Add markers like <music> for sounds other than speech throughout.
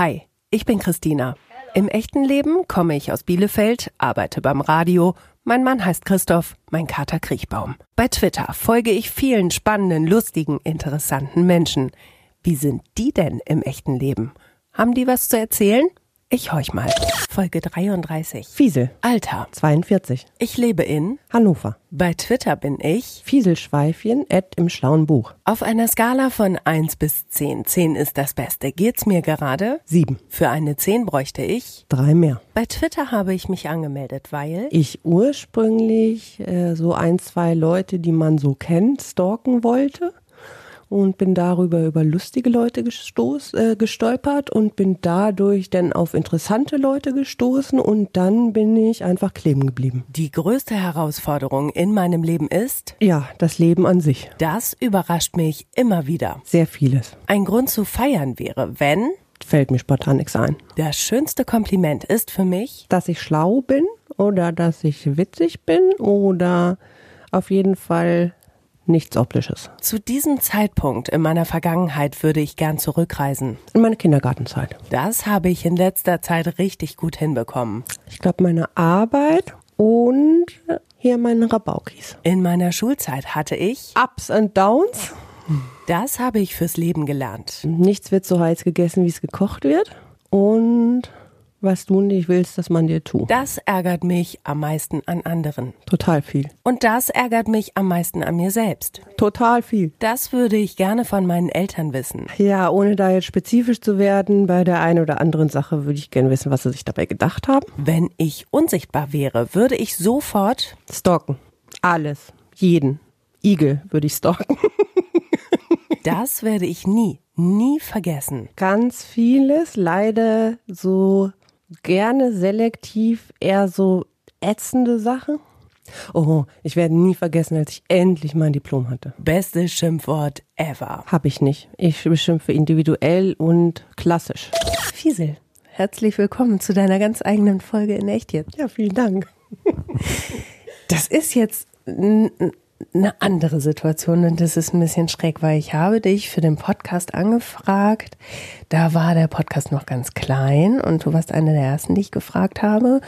Hi, ich bin Christina. Im echten Leben komme ich aus Bielefeld, arbeite beim Radio. Mein Mann heißt Christoph, mein Kater Kriechbaum. Bei Twitter folge ich vielen spannenden, lustigen, interessanten Menschen. Wie sind die denn im echten Leben? Haben die was zu erzählen? Ich horch mal. Folge 33. Fiesel, Alter. 42. Ich lebe in. Hannover. Bei Twitter bin ich. Fieselschweifchen, Ed im schlauen Buch. Auf einer Skala von 1 bis 10. 10 ist das Beste. Geht's mir gerade? Sieben. Für eine 10 bräuchte ich. Drei mehr. Bei Twitter habe ich mich angemeldet, weil. Ich ursprünglich äh, so ein, zwei Leute, die man so kennt, stalken wollte. Und bin darüber über lustige Leute gestoß, äh, gestolpert und bin dadurch dann auf interessante Leute gestoßen und dann bin ich einfach kleben geblieben. Die größte Herausforderung in meinem Leben ist. Ja, das Leben an sich. Das überrascht mich immer wieder. Sehr vieles. Ein Grund zu feiern wäre, wenn. Fällt mir spontan nichts ein. Das schönste Kompliment ist für mich. Dass ich schlau bin oder dass ich witzig bin oder auf jeden Fall nichts Optisches. Zu diesem Zeitpunkt in meiner Vergangenheit würde ich gern zurückreisen. In meine Kindergartenzeit. Das habe ich in letzter Zeit richtig gut hinbekommen. Ich glaube, meine Arbeit und hier meine Rabaukis. In meiner Schulzeit hatte ich. Ups and Downs. Das habe ich fürs Leben gelernt. Nichts wird so heiß gegessen, wie es gekocht wird. Und was du nicht willst, dass man dir tut. Das ärgert mich am meisten an anderen. Total viel. Und das ärgert mich am meisten an mir selbst. Total viel. Das würde ich gerne von meinen Eltern wissen. Ja, ohne da jetzt spezifisch zu werden, bei der einen oder anderen Sache würde ich gerne wissen, was sie sich dabei gedacht haben. Wenn ich unsichtbar wäre, würde ich sofort Stalken. Alles. Jeden. Igel würde ich stalken. <laughs> Das werde ich nie, nie vergessen. Ganz vieles, leider so gerne selektiv, eher so ätzende Sachen. Oh, ich werde nie vergessen, als ich endlich mein Diplom hatte. Bestes Schimpfwort ever. Hab ich nicht. Ich beschimpfe individuell und klassisch. Fiesel, herzlich willkommen zu deiner ganz eigenen Folge in Echt jetzt. Ja, vielen Dank. Das ist jetzt eine andere Situation und das ist ein bisschen schräg, weil ich habe dich für den Podcast angefragt. Da war der Podcast noch ganz klein und du warst eine der ersten, die ich gefragt habe.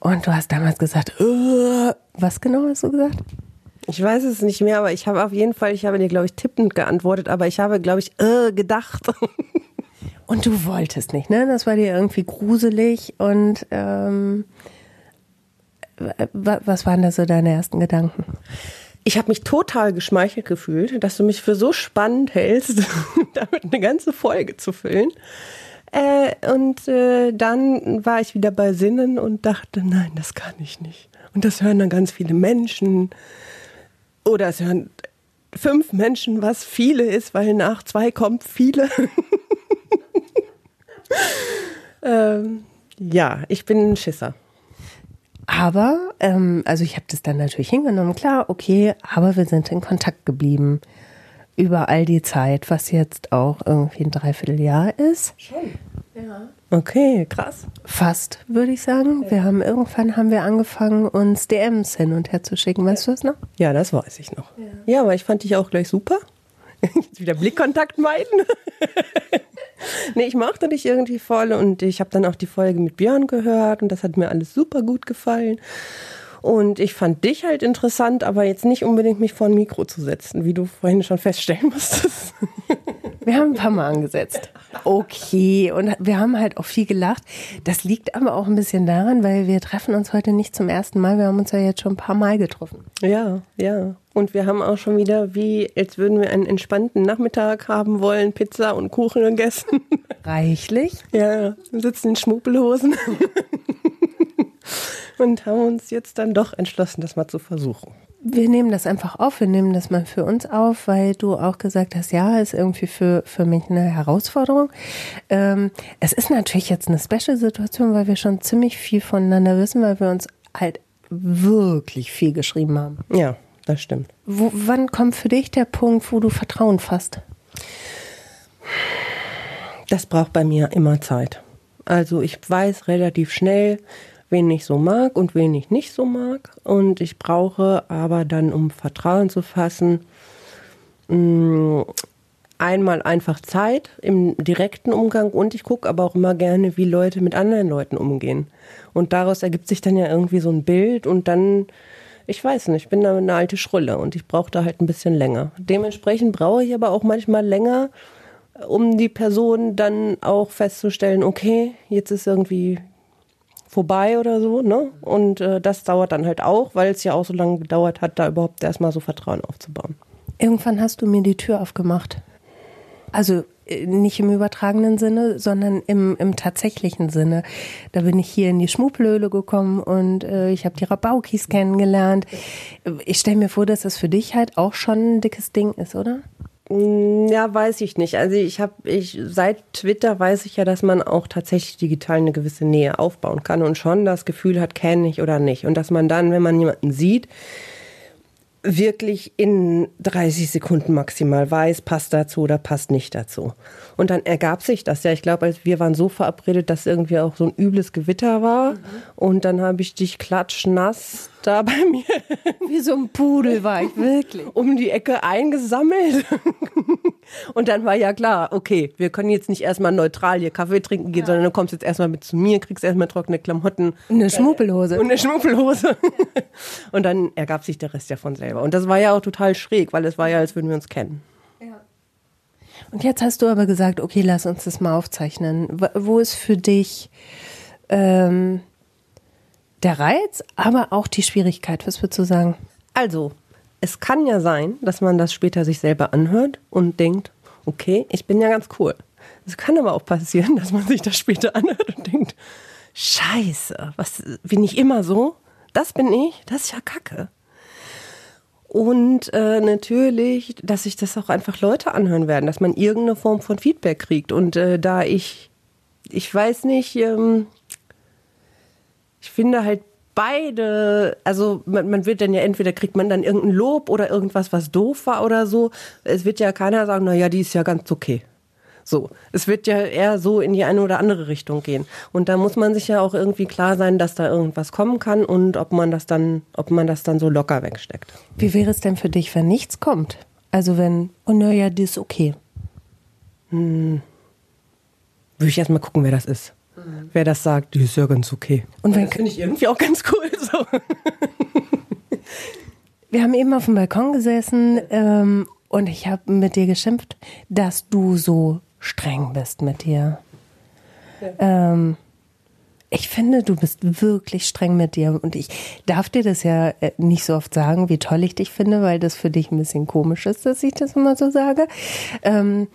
Und du hast damals gesagt, äh, was genau hast du gesagt? Ich weiß es nicht mehr, aber ich habe auf jeden Fall, ich habe dir, glaube ich, tippend geantwortet, aber ich habe, glaube ich, äh, gedacht. <laughs> Und du wolltest nicht, ne? Das war dir irgendwie gruselig und ähm, wa- was waren da so deine ersten Gedanken? Ich habe mich total geschmeichelt gefühlt, dass du mich für so spannend hältst, <laughs> damit eine ganze Folge zu füllen. Äh, und äh, dann war ich wieder bei Sinnen und dachte, nein, das kann ich nicht. Und das hören dann ganz viele Menschen. Oder es hören fünf Menschen, was viele ist, weil nach zwei kommt viele. <laughs> ähm, ja, ich bin ein Schisser. Aber, ähm, also ich habe das dann natürlich hingenommen, klar, okay, aber wir sind in Kontakt geblieben über all die Zeit, was jetzt auch irgendwie ein Dreivierteljahr ist. Okay, krass. Fast, würde ich sagen. Wir haben irgendwann haben wir angefangen, uns DMs hin und her zu schicken. Weißt du das noch? Ja, das weiß ich noch. Ja, aber ich fand dich auch gleich super. Jetzt <laughs> wieder Blickkontakt meiden. <laughs> nee, ich mochte dich irgendwie voll und ich habe dann auch die Folge mit Björn gehört und das hat mir alles super gut gefallen. Und ich fand dich halt interessant, aber jetzt nicht unbedingt mich vor ein Mikro zu setzen, wie du vorhin schon feststellen musstest. <laughs> Wir haben ein paar Mal angesetzt. Okay, und wir haben halt auch viel gelacht. Das liegt aber auch ein bisschen daran, weil wir treffen uns heute nicht zum ersten Mal. Wir haben uns ja jetzt schon ein paar Mal getroffen. Ja, ja. Und wir haben auch schon wieder, wie als würden wir einen entspannten Nachmittag haben wollen, Pizza und Kuchen gegessen. Reichlich. Ja, wir sitzen in Schmuppelhosen. <laughs> und haben uns jetzt dann doch entschlossen, das mal zu versuchen. Wir nehmen das einfach auf, wir nehmen das mal für uns auf, weil du auch gesagt hast, ja, ist irgendwie für, für mich eine Herausforderung. Ähm, es ist natürlich jetzt eine Special-Situation, weil wir schon ziemlich viel voneinander wissen, weil wir uns halt wirklich viel geschrieben haben. Ja, das stimmt. Wo, wann kommt für dich der Punkt, wo du Vertrauen fasst? Das braucht bei mir immer Zeit. Also ich weiß relativ schnell, wen ich so mag und wen ich nicht so mag. Und ich brauche aber dann, um Vertrauen zu fassen, mh, einmal einfach Zeit im direkten Umgang und ich gucke aber auch immer gerne, wie Leute mit anderen Leuten umgehen. Und daraus ergibt sich dann ja irgendwie so ein Bild und dann, ich weiß nicht, ich bin da eine alte Schrulle und ich brauche da halt ein bisschen länger. Dementsprechend brauche ich aber auch manchmal länger, um die Person dann auch festzustellen, okay, jetzt ist irgendwie vorbei oder so, ne? Und äh, das dauert dann halt auch, weil es ja auch so lange gedauert hat, da überhaupt erstmal so Vertrauen aufzubauen. Irgendwann hast du mir die Tür aufgemacht. Also äh, nicht im übertragenen Sinne, sondern im, im tatsächlichen Sinne. Da bin ich hier in die Schmuppelhöhle gekommen und äh, ich habe die Rabaukis kennengelernt. Ich stelle mir vor, dass das für dich halt auch schon ein dickes Ding ist, oder? Mm, ja, weiß ich nicht. Also ich habe, ich seit Twitter weiß ich ja, dass man auch tatsächlich digital eine gewisse Nähe aufbauen kann und schon das Gefühl hat, kenne ich oder nicht. Und dass man dann, wenn man jemanden sieht, wirklich in 30 Sekunden maximal weiß, passt dazu oder passt nicht dazu. Und dann ergab sich das ja. Ich glaube, wir waren so verabredet, dass irgendwie auch so ein übles Gewitter war. Mhm. Und dann habe ich dich klatschnass da <laughs> bei mir. Wie so ein Pudel war ich wirklich. Um die Ecke eingesammelt. <laughs> Und dann war ja klar, okay, wir können jetzt nicht erstmal neutral hier Kaffee trinken gehen, ja. sondern du kommst jetzt erstmal mit zu mir, kriegst erstmal trockene Klamotten. Und eine Schmuppelhose. Und eine Schmuppelhose. <laughs> Und dann ergab sich der Rest ja von selber. Und das war ja auch total schräg, weil es war ja, als würden wir uns kennen. Und jetzt hast du aber gesagt, okay, lass uns das mal aufzeichnen. Wo ist für dich ähm, der Reiz, aber auch die Schwierigkeit? Was würdest du sagen? Also, es kann ja sein, dass man das später sich selber anhört und denkt, okay, ich bin ja ganz cool. Es kann aber auch passieren, <laughs> dass man sich das später anhört und denkt, scheiße, was bin ich immer so? Das bin ich, das ist ja Kacke. Und äh, natürlich, dass sich das auch einfach Leute anhören werden, dass man irgendeine Form von Feedback kriegt. Und äh, da ich, ich weiß nicht, ähm, ich finde halt beide, also man, man, wird dann ja entweder kriegt man dann irgendein Lob oder irgendwas, was doof war oder so. Es wird ja keiner sagen, na ja, die ist ja ganz okay. So, es wird ja eher so in die eine oder andere Richtung gehen. Und da muss man sich ja auch irgendwie klar sein, dass da irgendwas kommen kann und ob man das dann, ob man das dann so locker wegsteckt. Wie wäre es denn für dich, wenn nichts kommt? Also wenn, oh naja, die ist okay. Hm. Würde ich erstmal gucken, wer das ist. Mhm. Wer das sagt, die ist ja ganz okay. Und wenn, das finde ich irgendwie auch ganz cool. <laughs> So. Wir haben eben auf dem Balkon gesessen ähm, und ich habe mit dir geschimpft, dass du so streng bist mit dir. Ja. Ähm, ich finde, du bist wirklich streng mit dir und ich darf dir das ja äh, nicht so oft sagen, wie toll ich dich finde, weil das für dich ein bisschen komisch ist, dass ich das immer so sage. Ähm,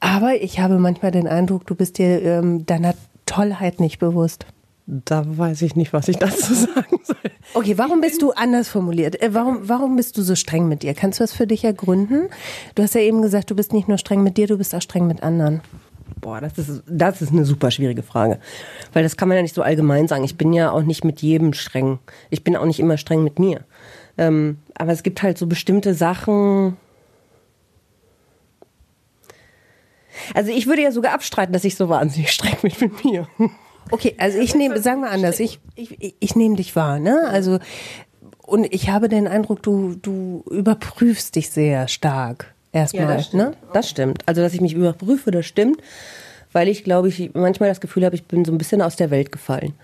aber ich habe manchmal den Eindruck, du bist dir ähm, deiner Tollheit nicht bewusst. Da weiß ich nicht, was ich dazu <laughs> sagen soll. Okay, warum bist du anders formuliert? Äh, warum, warum bist du so streng mit dir? Kannst du das für dich ergründen? Du hast ja eben gesagt, du bist nicht nur streng mit dir, du bist auch streng mit anderen. Boah, das ist, das ist eine super schwierige Frage. Weil das kann man ja nicht so allgemein sagen. Ich bin ja auch nicht mit jedem streng. Ich bin auch nicht immer streng mit mir. Ähm, aber es gibt halt so bestimmte Sachen, Also ich würde ja sogar abstreiten, dass ich so wahnsinnig <laughs> streng bin mit mir. Okay, also ich nehme, sagen wir anders, ich, ich, ich nehme dich wahr, ne? Also, und ich habe den Eindruck, du, du überprüfst dich sehr stark. Erstmal, ja, das ne? Das stimmt. Also, dass ich mich überprüfe, das stimmt weil ich glaube, ich manchmal das Gefühl habe, ich bin so ein bisschen aus der Welt gefallen.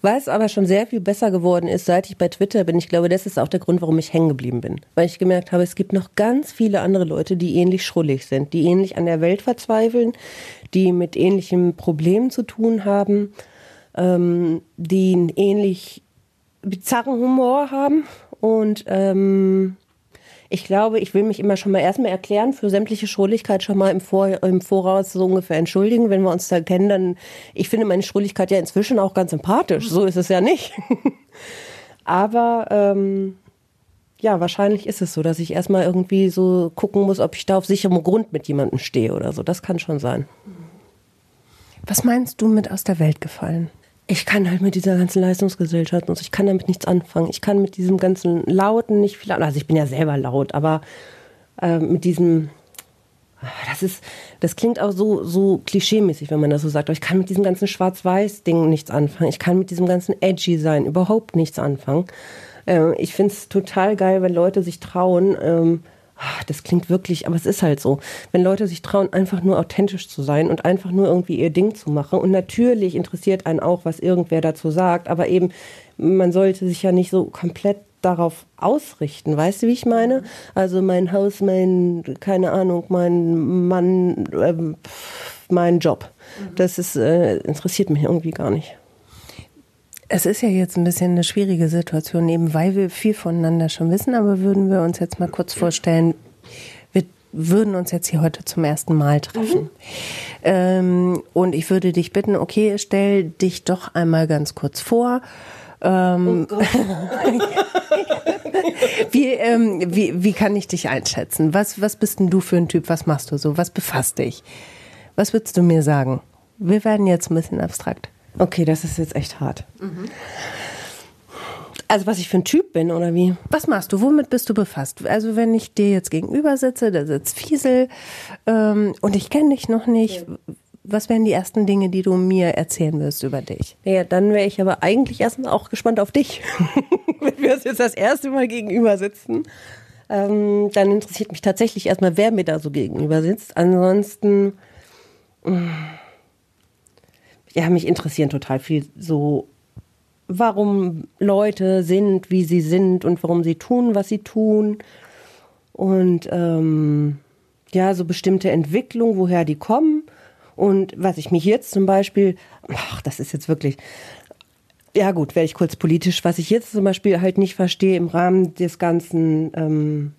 Was aber schon sehr viel besser geworden ist, seit ich bei Twitter bin. Ich glaube, das ist auch der Grund, warum ich hängen geblieben bin. Weil ich gemerkt habe, es gibt noch ganz viele andere Leute, die ähnlich schrullig sind, die ähnlich an der Welt verzweifeln, die mit ähnlichen Problemen zu tun haben, ähm, die einen ähnlich bizarren Humor haben und ähm, ich glaube, ich will mich immer schon mal erstmal erklären, für sämtliche Schrulligkeit schon mal im, Vor im Voraus so ungefähr entschuldigen. Wenn wir uns da kennen, dann, ich finde meine Schrulligkeit ja inzwischen auch ganz sympathisch. So ist es ja nicht. <laughs> Aber, ähm, ja, wahrscheinlich ist es so, dass ich erstmal irgendwie so gucken muss, ob ich da auf sicherem Grund mit jemandem stehe oder so. Das kann schon sein. Was meinst du mit aus der Welt gefallen? Ich kann halt mit dieser ganzen Leistungsgesellschaft, also ich kann damit nichts anfangen. Ich kann mit diesem ganzen Lauten nicht viel, also ich bin ja selber laut, aber äh, mit diesem, das ist, das klingt auch so, so klischeemäßig, wenn man das so sagt, aber ich kann mit diesem ganzen Schwarz-Weiß-Ding nichts anfangen. Ich kann mit diesem ganzen Edgy sein überhaupt nichts anfangen. Äh, ich finde es total geil, wenn Leute sich trauen, ähm, das klingt wirklich, aber es ist halt so. Wenn Leute sich trauen, einfach nur authentisch zu sein und einfach nur irgendwie ihr Ding zu machen. Und natürlich interessiert einen auch, was irgendwer dazu sagt, aber eben, man sollte sich ja nicht so komplett darauf ausrichten. Weißt du, wie ich meine? Also mein Haus, mein, keine Ahnung, mein Mann, ähm, mein Job. Das ist, äh, interessiert mich irgendwie gar nicht. Es ist ja jetzt ein bisschen eine schwierige Situation, eben weil wir viel voneinander schon wissen, aber würden wir uns jetzt mal kurz vorstellen, wir würden uns jetzt hier heute zum ersten Mal treffen. Mhm. Ähm, und ich würde dich bitten, okay, stell dich doch einmal ganz kurz vor. Ähm, oh <laughs> wie, ähm, wie, wie kann ich dich einschätzen? Was, was bist denn du für ein Typ? Was machst du so? Was befasst dich? Was würdest du mir sagen? Wir werden jetzt ein bisschen abstrakt. Okay, das ist jetzt echt hart. Mhm. Also was ich für ein Typ bin oder wie? Was machst du? Womit bist du befasst? Also wenn ich dir jetzt gegenüber sitze, da sitzt Fiesel ähm, und ich kenne dich noch nicht. Ja. Was wären die ersten Dinge, die du mir erzählen wirst über dich? Ja, dann wäre ich aber eigentlich erstmal auch gespannt auf dich. <laughs> wenn wir uns jetzt das erste Mal gegenüber sitzen, ähm, dann interessiert mich tatsächlich erstmal, wer mir da so gegenüber sitzt. Ansonsten... Mh, mm, ja, mich interessieren total viel so, warum Leute sind, wie sie sind und warum sie tun, was sie tun. Und ähm, ja, so bestimmte Entwicklungen, woher die kommen. Und was ich mich jetzt zum Beispiel, ach, das ist jetzt wirklich, ja gut, werde ich kurz politisch, was ich jetzt zum Beispiel halt nicht verstehe im Rahmen des ganzen, ähm,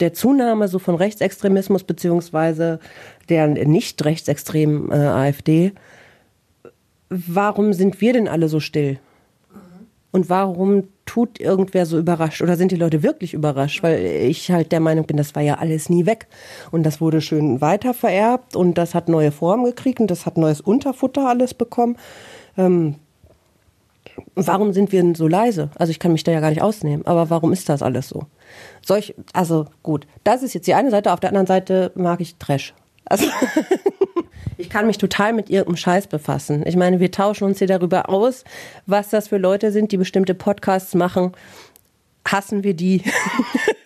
der Zunahme so von Rechtsextremismus beziehungsweise der nicht rechtsextremen äh, AfD, warum sind wir denn alle so still? Und warum tut irgendwer so überrascht? Oder sind die Leute wirklich überrascht? Weil ich halt der Meinung bin, das war ja alles nie weg. Und das wurde schön weiter vererbt und das hat neue Formen gekriegt und das hat neues Unterfutter alles bekommen. Ähm, warum sind wir denn so leise? Also ich kann mich da ja gar nicht ausnehmen. Aber warum ist das alles so? Solch, also gut, das ist jetzt die eine Seite. Auf der anderen Seite mag ich Trash. Also <laughs> Ich kann mich total mit irgendeinem Scheiß befassen. Ich meine, wir tauschen uns hier darüber aus, was das für Leute sind, die bestimmte Podcasts machen. Hassen wir die? <laughs>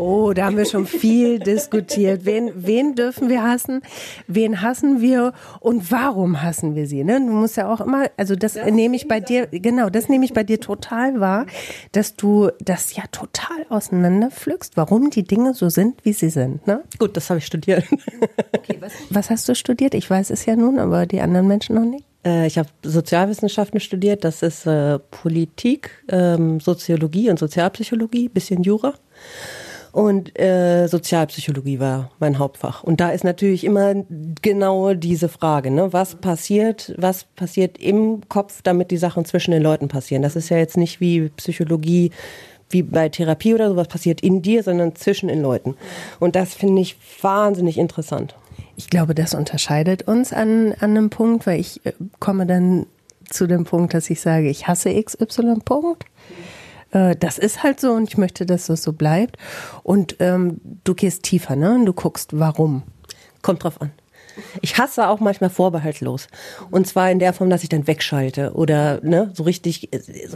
Oh, da haben wir schon viel <laughs> diskutiert. Wen, wen dürfen wir hassen? Wen hassen wir? Und warum hassen wir sie? Ne? Du musst ja auch immer, also das, das nehme ich bei dir, genau, das nehme ich bei dir total wahr, dass du das ja total auseinanderpflückst, warum die Dinge so sind, wie sie sind. Ne? Gut, das habe ich studiert. <laughs> Okay, was, was hast du studiert? Ich weiß es ja nun, aber die anderen Menschen noch nicht. Äh, ich habe Sozialwissenschaften studiert, das ist äh, Politik, ähm, Soziologie und Sozialpsychologie, bisschen Jura. Und äh, Sozialpsychologie war mein Hauptfach. Und da ist natürlich immer genau diese Frage, ne? was passiert, was passiert im Kopf, damit die Sachen zwischen den Leuten passieren. Das ist ja jetzt nicht wie Psychologie, wie bei Therapie oder sowas passiert in dir, sondern zwischen den Leuten. Und das finde ich wahnsinnig interessant. Ich glaube, das unterscheidet uns an, an einem Punkt, weil ich äh, komme dann zu dem Punkt, dass ich sage, ich hasse XY Punkt. Äh, das ist halt so und ich möchte, dass das so bleibt. Und ähm, du gehst tiefer, ne? Du guckst, warum. Kommt drauf an. Ich hasse auch manchmal vorbehaltlos. Und zwar in der Form, dass ich dann wegschalte oder ne, so richtig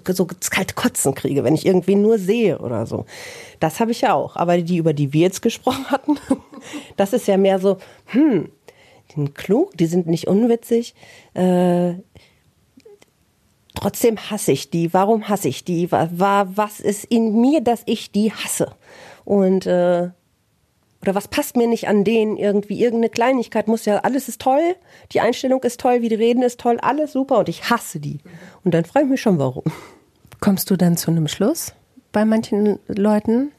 so das kalte Kotzen kriege, wenn ich irgendwie nur sehe oder so. Das habe ich ja auch. Aber die, über die wir jetzt gesprochen hatten, <laughs> das ist ja mehr so, hm, die sind klug, die sind nicht unwitzig. Äh, Trotzdem hasse ich die. Warum hasse ich die? War, was ist in mir, dass ich die hasse? Und äh, oder was passt mir nicht an denen irgendwie? Irgendeine Kleinigkeit muss ja, alles ist toll, die Einstellung ist toll, wie die reden ist toll, alles super und ich hasse die. Und dann frage ich mich schon, warum. Kommst du dann zu einem Schluss bei manchen Leuten?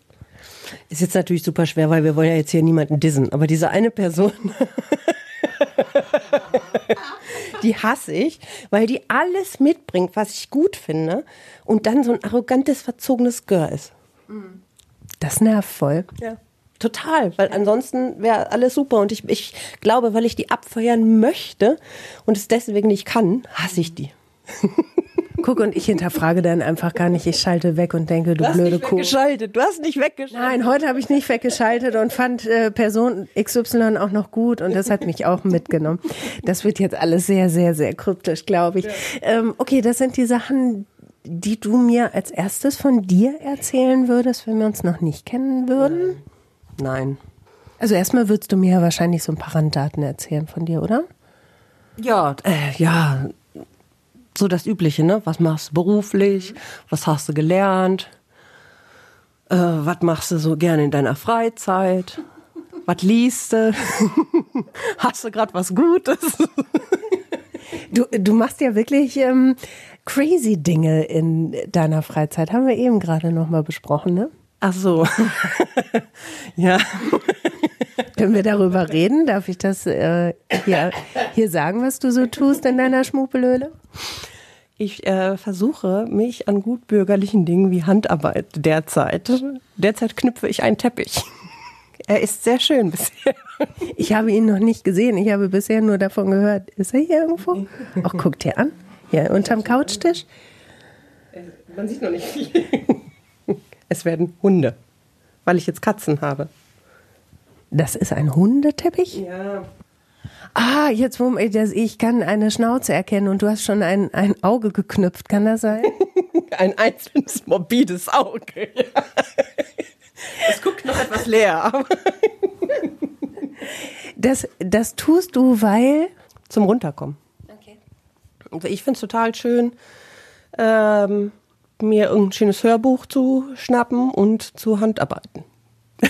Ist jetzt natürlich super schwer, weil wir wollen ja jetzt hier niemanden dissen. Aber diese eine Person, <laughs> die hasse ich, weil die alles mitbringt, was ich gut finde und dann so ein arrogantes, verzogenes Gör ist. Das nervt voll. Ja. Total, weil ansonsten wäre alles super und ich, ich glaube, weil ich die abfeuern möchte und es deswegen nicht kann, hasse ich die. <laughs> Guck, und ich hinterfrage dann einfach gar nicht. Ich schalte weg und denke, du, du blöde Kuh. Weggeschaltet. Du hast nicht weggeschaltet. Nein, heute habe ich nicht weggeschaltet und fand äh, Person XY auch noch gut und das hat mich auch mitgenommen. Das wird jetzt alles sehr, sehr, sehr kryptisch, glaube ich. Ja. Ähm, okay, das sind die Sachen, die du mir als erstes von dir erzählen würdest, wenn wir uns noch nicht kennen würden? Nein. Also erstmal würdest du mir wahrscheinlich so ein paar Randdaten erzählen von dir, oder? Ja, äh, ja, so das Übliche, ne? Was machst du beruflich? Was hast du gelernt? Äh, was machst du so gerne in deiner Freizeit? Was liest du? <laughs> hast du gerade was Gutes? Du, du machst ja wirklich ähm, crazy Dinge in deiner Freizeit. Haben wir eben gerade nochmal besprochen, ne? Ach so. <laughs> ja. Können wir darüber reden? Darf ich das äh, hier, hier sagen, was du so tust in deiner Schmupelhöhle? Ich äh, versuche mich an gut bürgerlichen Dingen wie Handarbeit derzeit. Derzeit knüpfe ich einen Teppich. <laughs> Er ist sehr schön bisher. Ich habe ihn noch nicht gesehen. Ich habe bisher nur davon gehört. Ist er hier irgendwo? Ach, guckt dir an. Hier unterm Couchtisch. Man sieht noch nicht viel. <laughs> Es werden Hunde, weil ich jetzt Katzen habe. Das ist ein Hundeteppich? Ja. Ah, jetzt wo ich kann eine Schnauze erkennen und du hast schon ein, ein Auge geknüpft, kann das sein? <laughs> Ein einzelnes morbides Auge. Es guckt noch etwas leer. <laughs> Das, das tust du, weil. Zum Runterkommen. Okay. Ich finde es total schön, ähm, mir ein schönes Hörbuch zu schnappen und zu Handarbeiten. <laughs> Wie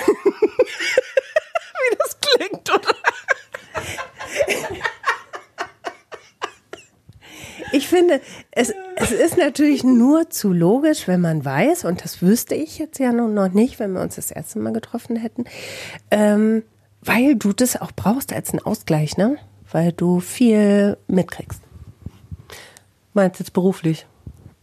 das klingt, oder? Ich finde, es, es ist natürlich nur zu logisch, wenn man weiß, und das wüsste ich jetzt ja noch nicht, wenn wir uns das erste Mal getroffen hätten, ähm, weil du das auch brauchst als einen Ausgleich, ne? Weil du viel mitkriegst. Meinst du jetzt beruflich?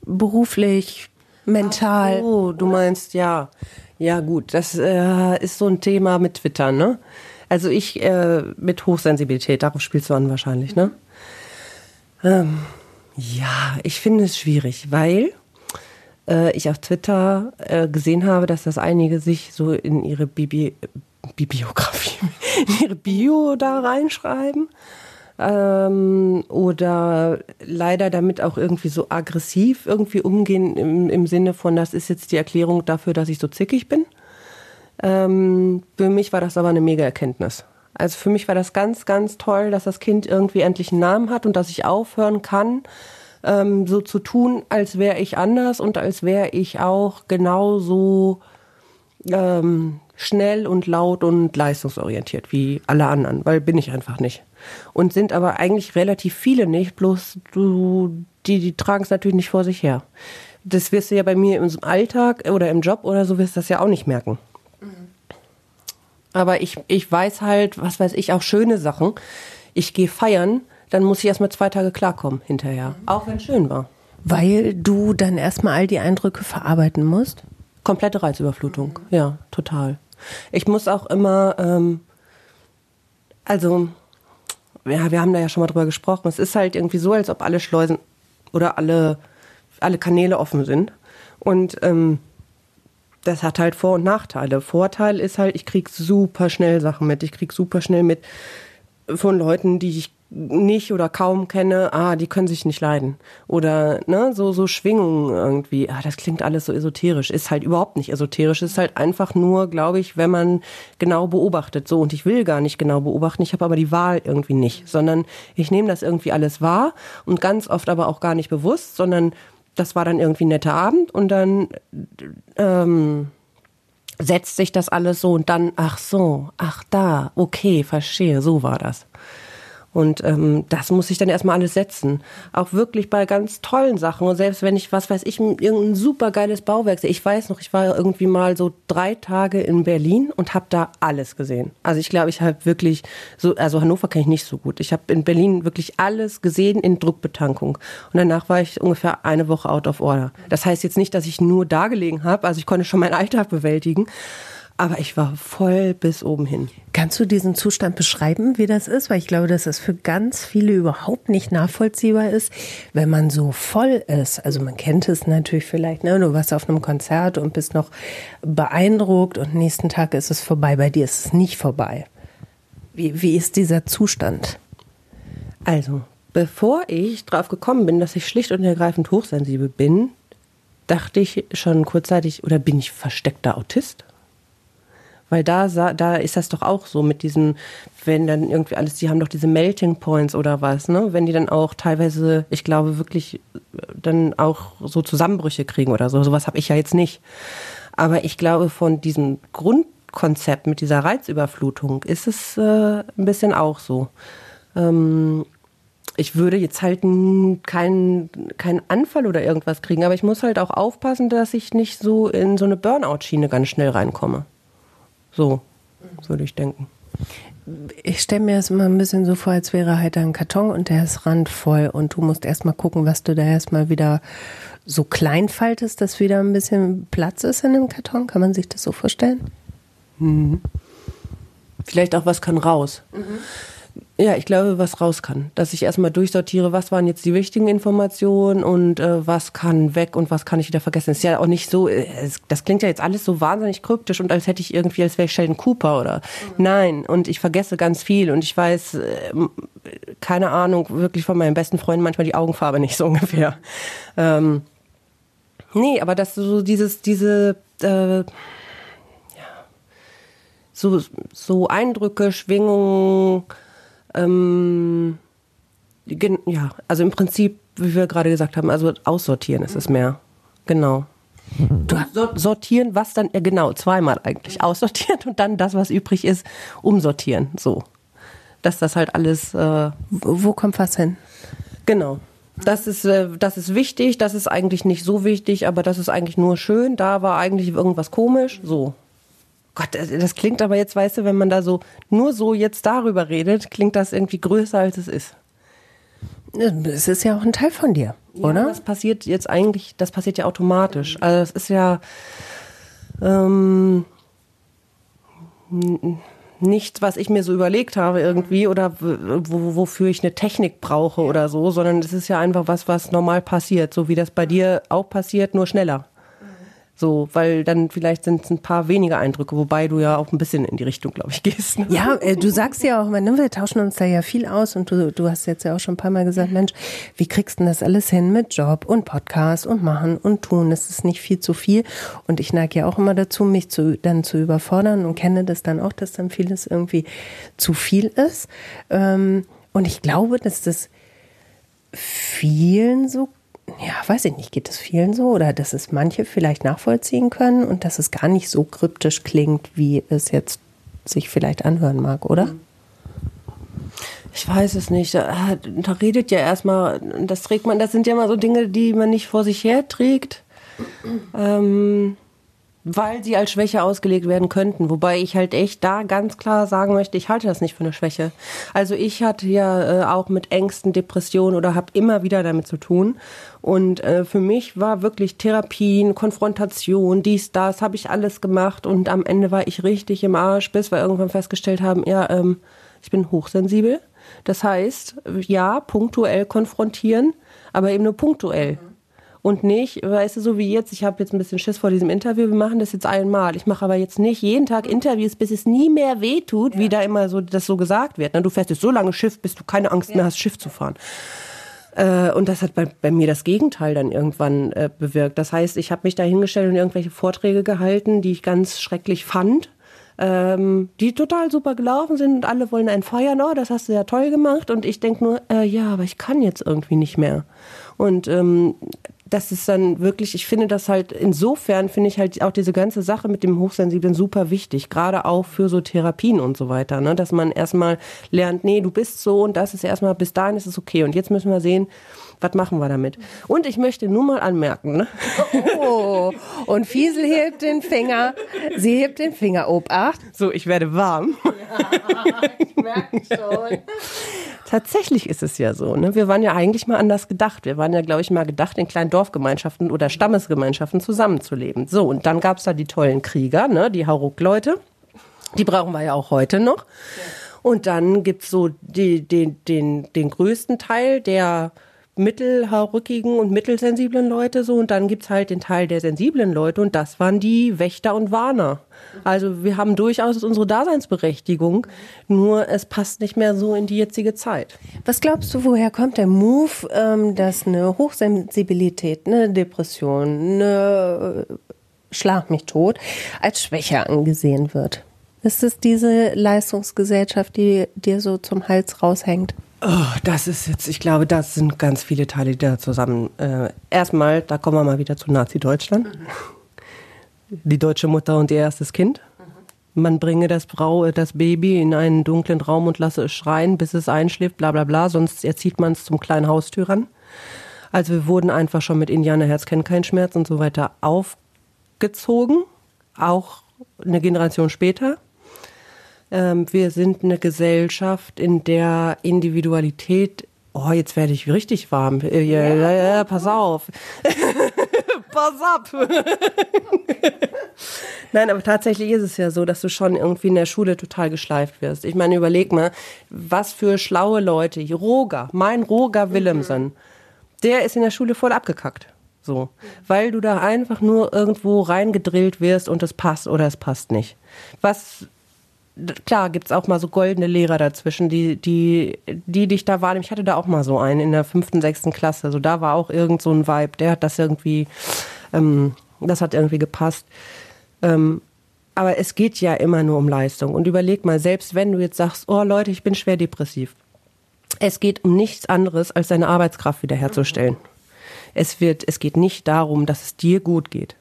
Beruflich, mental. Oh, du meinst ja. Ja, gut, das äh, ist so ein Thema mit Twitter, ne? Also ich äh, mit Hochsensibilität, darauf spielst du an wahrscheinlich, ne? Ähm, ja, ich finde es schwierig, weil äh, ich auf Twitter äh, gesehen habe, dass das einige sich so in ihre Bibi Bibliografie, <laughs> in ihre Bio da reinschreiben. Ähm, oder leider damit auch irgendwie so aggressiv irgendwie umgehen im, im Sinne von, das ist jetzt die Erklärung dafür, dass ich so zickig bin. Ähm, für mich war das aber eine mega Erkenntnis. Also für mich war das ganz, ganz toll, dass das Kind irgendwie endlich einen Namen hat und dass ich aufhören kann, ähm, so zu tun, als wäre ich anders und als wäre ich auch genauso ähm, schnell und laut und leistungsorientiert wie alle anderen, weil bin ich einfach nicht. Und sind aber eigentlich relativ viele nicht, bloß du, die, die tragen es natürlich nicht vor sich her. Das wirst du ja bei mir im Alltag oder im Job oder so wirst du das ja auch nicht merken. Aber ich, ich weiß halt, was weiß ich, auch schöne Sachen. Ich gehe feiern, dann muss ich erstmal zwei Tage klarkommen hinterher. Auch wenn es schön war. Weil du dann erstmal all die Eindrücke verarbeiten musst? Komplette Reizüberflutung, ja, total. Ich muss auch immer, ähm, also, ja, wir haben da ja schon mal drüber gesprochen. Es ist halt irgendwie so, als ob alle Schleusen oder alle, alle Kanäle offen sind. Und ähm, das hat halt Vor- und Nachteile. Vorteil ist halt, ich krieg super schnell Sachen mit. Ich krieg super schnell mit von Leuten, die ich nicht oder kaum kenne, ah, die können sich nicht leiden. Oder ne, so, so Schwingungen irgendwie, ah, das klingt alles so esoterisch. Ist halt überhaupt nicht esoterisch. Ist halt einfach nur, glaube ich, wenn man genau beobachtet. So, und ich will gar nicht genau beobachten, ich habe aber die Wahl irgendwie nicht. Sondern ich nehme das irgendwie alles wahr und ganz oft aber auch gar nicht bewusst, sondern das war dann irgendwie ein netter Abend und dann ähm, setzt sich das alles so und dann, ach so, ach da, okay, verstehe, so war das. Und ähm, das muss ich dann erstmal alles setzen. Auch wirklich bei ganz tollen Sachen. Und selbst wenn ich, was weiß ich, irgendein super geiles Bauwerk sehe. Ich weiß noch, ich war irgendwie mal so drei Tage in Berlin und habe da alles gesehen. Also ich glaube, ich habe wirklich so, also Hannover kenne ich nicht so gut. Ich habe in Berlin wirklich alles gesehen in Druckbetankung. Und danach war ich ungefähr eine Woche out of order. Das heißt jetzt nicht, dass ich nur da gelegen habe. Also ich konnte schon meinen Alltag bewältigen aber ich war voll bis oben hin. Kannst du diesen Zustand beschreiben, wie das ist? Weil ich glaube, dass es für ganz viele überhaupt nicht nachvollziehbar ist, wenn man so voll ist. Also man kennt es natürlich vielleicht, ne? du warst auf einem Konzert und bist noch beeindruckt und nächsten Tag ist es vorbei. Bei dir ist es nicht vorbei. Wie, wie ist dieser Zustand? Also, bevor ich drauf gekommen bin, dass ich schlicht und ergreifend hochsensibel bin, dachte ich schon kurzzeitig, oder bin ich versteckter Autist? Weil da, da ist das doch auch so mit diesen, wenn dann irgendwie alles, die haben doch diese Melting Points oder was, ne? Wenn die dann auch teilweise, ich glaube wirklich, dann auch so Zusammenbrüche kriegen oder so. Sowas habe ich ja jetzt nicht. Aber ich glaube, von diesem Grundkonzept mit dieser Reizüberflutung ist es äh, ein bisschen auch so. Ähm, ich würde jetzt halt keinen keinen Anfall oder irgendwas kriegen, aber ich muss halt auch aufpassen, dass ich nicht so in so eine Burnout-Schiene ganz schnell reinkomme. So würde ich denken. Ich stelle mir das immer ein bisschen so vor, als wäre halt ein Karton und der ist randvoll und du musst erstmal gucken, was du da erstmal wieder so klein faltest, dass wieder ein bisschen Platz ist in dem Karton. Kann man sich das so vorstellen? Mhm. Vielleicht auch was kann raus. Mhm. Ja, ich glaube, was raus kann. Dass ich erstmal durchsortiere, was waren jetzt die wichtigen Informationen und äh, was kann weg und was kann ich wieder vergessen. ist ja auch nicht so, äh, das klingt ja jetzt alles so wahnsinnig kryptisch und als hätte ich irgendwie, als wäre ich Sheldon Cooper oder. Mhm. Nein, und ich vergesse ganz viel und ich weiß, äh, keine Ahnung, wirklich von meinen besten Freunden manchmal die Augenfarbe nicht so <laughs> ungefähr. Ähm, nee, aber dass so dieses, diese, äh, so, so Eindrücke, Schwingungen, ähm, ja, also im Prinzip, wie wir gerade gesagt haben, also aussortieren ist es mehr. Genau. Du sortieren, was dann, ja genau, zweimal eigentlich. Aussortieren und dann das, was übrig ist, umsortieren. So. Dass das halt alles. Äh, Wo kommt was hin? Genau. Das ist, äh, das ist wichtig, das ist eigentlich nicht so wichtig, aber das ist eigentlich nur schön. Da war eigentlich irgendwas komisch. So. Gott, das klingt aber jetzt, weißt du, wenn man da so nur so jetzt darüber redet, klingt das irgendwie größer als es ist. Es ist ja auch ein Teil von dir, oder? Ja, das passiert jetzt eigentlich, das passiert ja automatisch. Also es ist ja ähm, nichts, was ich mir so überlegt habe irgendwie oder wo, wofür ich eine Technik brauche oder so, sondern es ist ja einfach was, was normal passiert, so wie das bei dir auch passiert, nur schneller. So, weil dann vielleicht sind es ein paar weniger Eindrücke, wobei du ja auch ein bisschen in die Richtung, glaube ich, gehst. Ne? Ja, äh, du sagst ja auch immer, ne, wir tauschen uns da ja viel aus und du, du hast jetzt ja auch schon ein paar Mal gesagt, Mensch, wie kriegst du denn das alles hin mit Job und Podcast und machen und tun? Das ist nicht viel zu viel. Und ich neige ja auch immer dazu, mich zu, dann zu überfordern und kenne das dann auch, dass dann vieles irgendwie zu viel ist. Ähm, und ich glaube, dass das vielen so ja, weiß ich nicht, geht es vielen so oder dass es manche vielleicht nachvollziehen können und dass es gar nicht so kryptisch klingt, wie es jetzt sich vielleicht anhören mag, oder? Ich weiß es nicht. Da, da redet ja erstmal, das trägt man, das sind ja immer so Dinge, die man nicht vor sich her trägt. Ähm, weil sie als Schwäche ausgelegt werden könnten. Wobei ich halt echt da ganz klar sagen möchte, ich halte das nicht für eine Schwäche. Also ich hatte ja äh, auch mit Ängsten, Depressionen oder habe immer wieder damit zu tun. Und äh, für mich war wirklich Therapien, Konfrontation, dies, das, habe ich alles gemacht. Und am Ende war ich richtig im Arsch, bis wir irgendwann festgestellt haben, ja, ähm, ich bin hochsensibel. Das heißt, ja, punktuell konfrontieren, aber eben nur punktuell. Mhm und nicht, weißt du, so wie jetzt, ich habe jetzt ein bisschen Schiss vor diesem Interview, wir machen das jetzt einmal. Ich mache aber jetzt nicht jeden Tag Interviews, bis es nie mehr wehtut, ja. wie da immer so das so gesagt wird. Ne? Du fährst jetzt so lange Schiff, bis du keine Angst mehr hast, Schiff zu fahren. Äh, und das hat bei, bei mir das Gegenteil dann irgendwann äh, bewirkt. Das heißt, ich habe mich da hingestellt und irgendwelche Vorträge gehalten, die ich ganz schrecklich fand. Ähm, die total super gelaufen sind und alle wollen einen feiern, oh, das hast du ja toll gemacht. Und ich denke nur, äh, ja, aber ich kann jetzt irgendwie nicht mehr. Und ähm, das ist dann wirklich, ich finde das halt, insofern finde ich halt auch diese ganze Sache mit dem Hochsensiblen super wichtig, gerade auch für so Therapien und so weiter, ne? dass man erstmal lernt, nee, du bist so und das ist erstmal, bis dahin ist es okay und jetzt müssen wir sehen, was machen wir damit? Und ich möchte nur mal anmerken, ne? Oh, und Fiesel hebt den Finger, sie hebt den Finger, Obacht. So, ich werde warm. Ja, ich merke schon. Tatsächlich ist es ja so. Ne? Wir waren ja eigentlich mal anders gedacht. Wir waren ja, glaube ich, mal gedacht, in kleinen Dorfgemeinschaften oder Stammesgemeinschaften zusammenzuleben. So, und dann gab es da die tollen Krieger, ne? die Hauruck-Leute. Die brauchen wir ja auch heute noch. Ja. Und dann gibt's so die, den, den, den größten Teil, der mittelhaarrückigen und mittelsensiblen Leute so und dann gibt's halt den Teil der sensiblen Leute und das waren die Wächter und Warner. Also wir haben durchaus unsere Daseinsberechtigung, nur es passt nicht mehr so in die jetzige Zeit. Was glaubst du, woher kommt der Move, ähm, dass eine Hochsensibilität, eine Depression, eine äh, Schlag mich tot als Schwäche angesehen wird? Ist es diese Leistungsgesellschaft, die dir so zum Hals raushängt? Oh, das ist jetzt, ich glaube, das sind ganz viele Teile, die da zusammen. Äh, erstmal, da kommen wir mal wieder zu Nazi-Deutschland. Mhm. Die deutsche Mutter und ihr erstes Kind. Mhm. Man bringe das, Brau, das Baby in einen dunklen Raum und lasse es schreien, bis es einschläft, bla bla bla, sonst erzieht man es zum kleinen Haustür ran. Also wir wurden einfach schon mit Indianerherz kennt keinen Schmerz und so weiter aufgezogen, auch eine Generation später. Ähm, wir sind eine Gesellschaft, in der Individualität Oh, jetzt werde ich richtig warm. Ja, ja, ja, ja pass auf. <laughs> pass ab. <laughs> Nein, aber tatsächlich ist es ja so, dass du schon irgendwie in der Schule total geschleift wirst. Ich meine, überleg mal, was für schlaue Leute. Roger, mein Roger Willemsen, mhm. der ist in der Schule voll abgekackt. So. Weil du da einfach nur irgendwo reingedrillt wirst und es passt oder es passt nicht. Was klar gibt es auch mal so goldene Lehrer dazwischen, die, die, die dich da wahrnehmen. Ich hatte da auch mal so einen in der fünften, sechsten Klasse. Also da war auch irgend so ein Vibe, der hat das irgendwie, ähm, das hat irgendwie gepasst. Ähm, aber es geht ja immer nur um Leistung. Und überleg mal, selbst wenn du jetzt sagst, oh Leute, ich bin schwer depressiv. Es geht um nichts anderes, als deine Arbeitskraft wiederherzustellen. Es wird, es geht nicht darum, dass es dir gut geht.